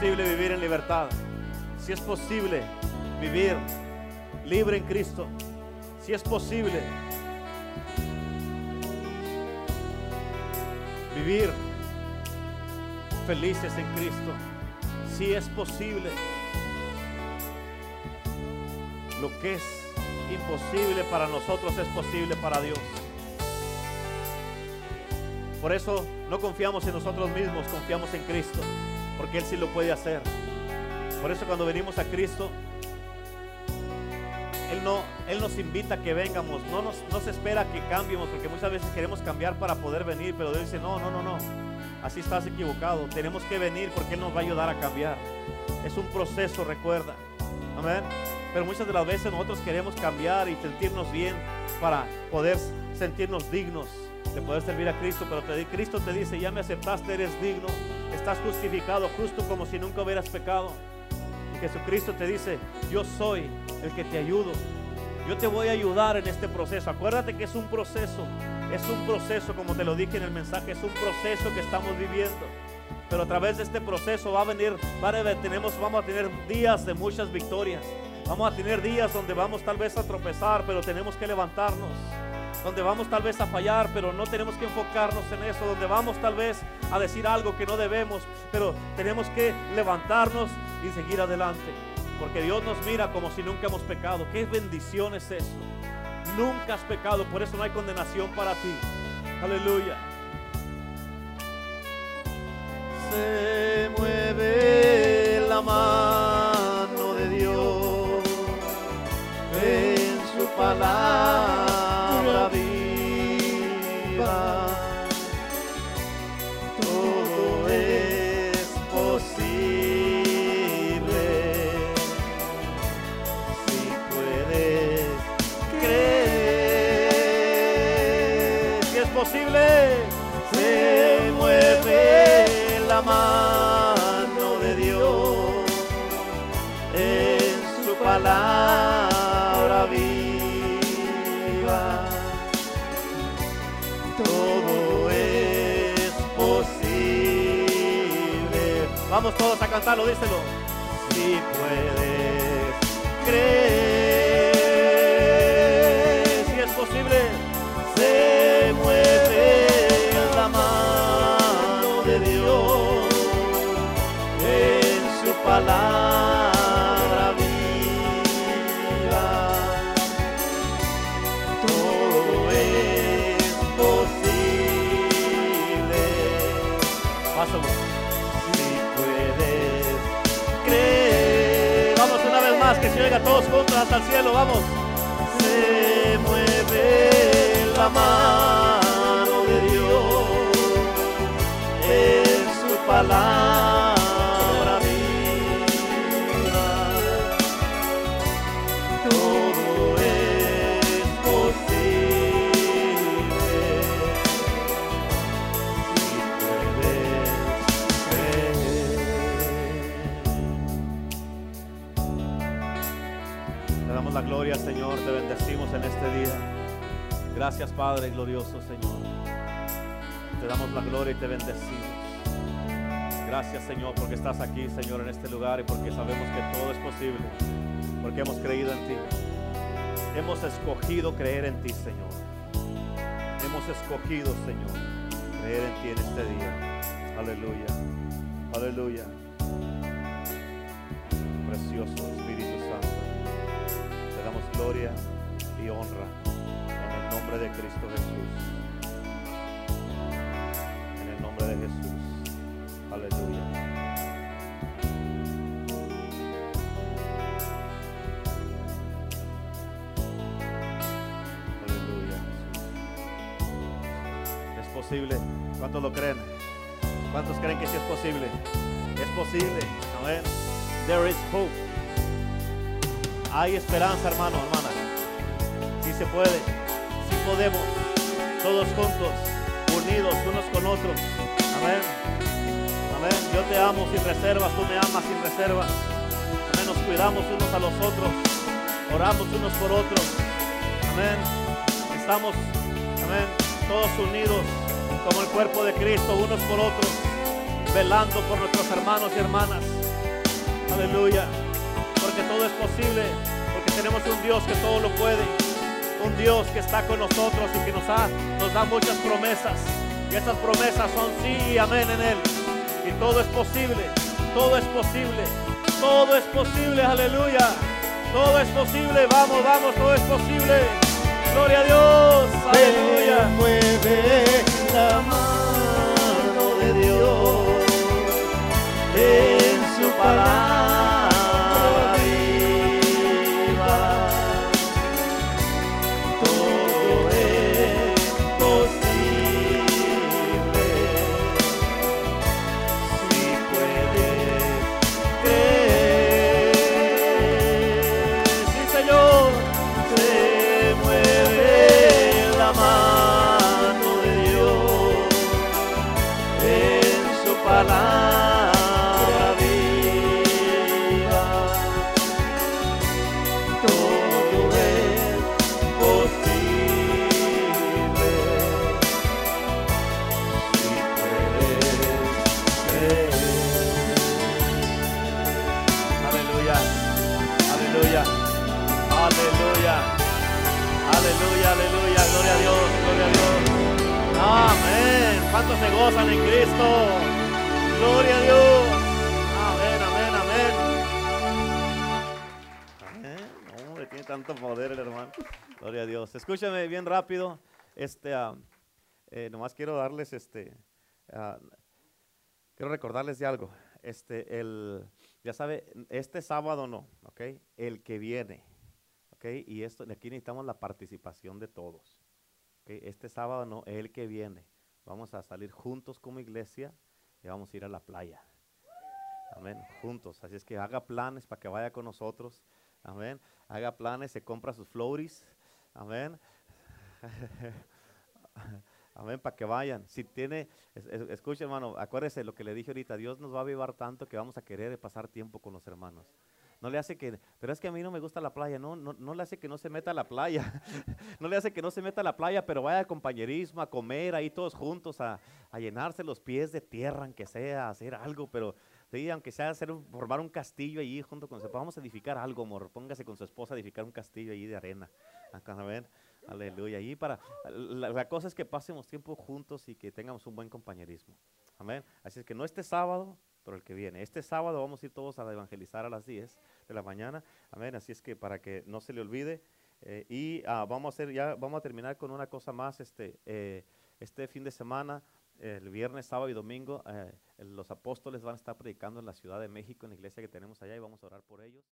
Posible vivir en libertad. Si es posible vivir libre en Cristo. Si es posible vivir felices en Cristo. Si es posible. Lo que es imposible para nosotros es posible para Dios. Por eso no confiamos en nosotros mismos, confiamos en Cristo, porque Él sí lo puede hacer. Por eso cuando venimos a Cristo, Él, no, Él nos invita a que vengamos, no, nos, no se espera que cambiemos, porque muchas veces queremos cambiar para poder venir, pero Dios dice, no, no, no, no, así estás equivocado, tenemos que venir porque Él nos va a ayudar a cambiar. Es un proceso, recuerda. Amén. Pero muchas de las veces nosotros queremos cambiar y sentirnos bien para poder sentirnos dignos de poder servir a Cristo. Pero te, Cristo te dice, ya me aceptaste, eres digno, estás justificado justo como si nunca hubieras pecado. Y Jesucristo te dice, yo soy el que te ayudo. Yo te voy a ayudar en este proceso. Acuérdate que es un proceso. Es un proceso, como te lo dije en el mensaje, es un proceso que estamos viviendo. Pero a través de este proceso va a venir, vamos a tener días de muchas victorias. Vamos a tener días donde vamos tal vez a tropezar, pero tenemos que levantarnos. Donde vamos tal vez a fallar, pero no tenemos que enfocarnos en eso. Donde vamos tal vez a decir algo que no debemos, pero tenemos que levantarnos y seguir adelante. Porque Dios nos mira como si nunca hemos pecado. Qué bendición es eso. Nunca has pecado, por eso no hay condenación para ti. Aleluya. Se mueve la mano de Dios en su palabra Vamos todos a cantarlo, díselo. Si puedes creer, Si es posible. Se oiga todos juntos hasta el cielo, vamos. se mueve la mano de Dios en su palabra bendecimos en este día. Gracias, Padre glorioso, Señor. Te damos la gloria y te bendecimos. Gracias, Señor, porque estás aquí, Señor, en este lugar y porque sabemos que todo es posible, porque hemos creído en ti. Hemos escogido creer en ti, Señor. Hemos escogido, Señor, creer en ti en este día. Aleluya. Aleluya. Precioso Espíritu Santo. Te damos gloria y honra en el nombre de Cristo Jesús. En el nombre de Jesús. Aleluya. Aleluya. Es posible. ¿Cuántos lo creen? ¿Cuántos creen que sí es posible? Es posible. Amén. There is hope. Hay esperanza, hermano, hermana. Se puede, si podemos, todos juntos, unidos unos con otros. Amén. Amén. Yo te amo sin reservas, tú me amas sin reservas. Amén. Nos cuidamos unos a los otros. Oramos unos por otros. Amén. Estamos, amén, todos unidos como el cuerpo de Cristo, unos por otros, velando por nuestros hermanos y hermanas. Aleluya. Porque todo es posible. Porque tenemos un Dios que todo lo puede. Un Dios que está con nosotros y que nos, ha, nos da muchas promesas. Y esas promesas son sí y amén en Él. Y todo es posible. Todo es posible. Todo es posible. Aleluya. Todo es posible. Vamos, vamos. Todo es posible. Gloria a Dios. Aleluya. Mueve la mano de Dios en su palabra Este, ah, eh, nomás quiero darles este. ah, quiero recordarles de algo. Este, el, ya sabe, este sábado no, ¿ok? El que viene, ¿ok? Y esto, aquí necesitamos la participación de todos. ¿ok? Este sábado no, el que viene. Vamos a salir juntos como iglesia y vamos a ir a la playa. Amén, juntos. Así es que haga planes para que vaya con nosotros. Amén. Haga planes, se compra sus floaties. Amén. [LAUGHS] Amén, para que vayan. Si tiene, es- es- escuche hermano, acuérdese lo que le dije ahorita, Dios nos va a avivar tanto que vamos a querer pasar tiempo con los hermanos. No le hace que, pero es que a mí no me gusta la playa, no, no, no le hace que no se meta a la playa, [LAUGHS] no le hace que no se meta a la playa, pero vaya a compañerismo, a comer ahí todos juntos, a, llenarse los pies de tierra, aunque sea, a hacer algo, pero sí, aunque sea hacer, formar un castillo allí junto con su vamos a edificar algo, amor, póngase con su esposa a edificar un castillo allí de arena, acá, a ver, aleluya, y para, la, cosa es que pasemos tiempo juntos y que tengamos un buen compañerismo, amén, así es que no este sábado, pero el que viene, este sábado vamos a ir todos a evangelizar a las 10 de la mañana, amén, así es que para que no se le olvide, eh, y ah, vamos a hacer ya, vamos a terminar con una cosa más, este, eh, este fin de semana, el viernes, sábado y domingo, eh, los apóstoles van a estar predicando en la Ciudad de México, en la iglesia que tenemos allá, y vamos a orar por ellos.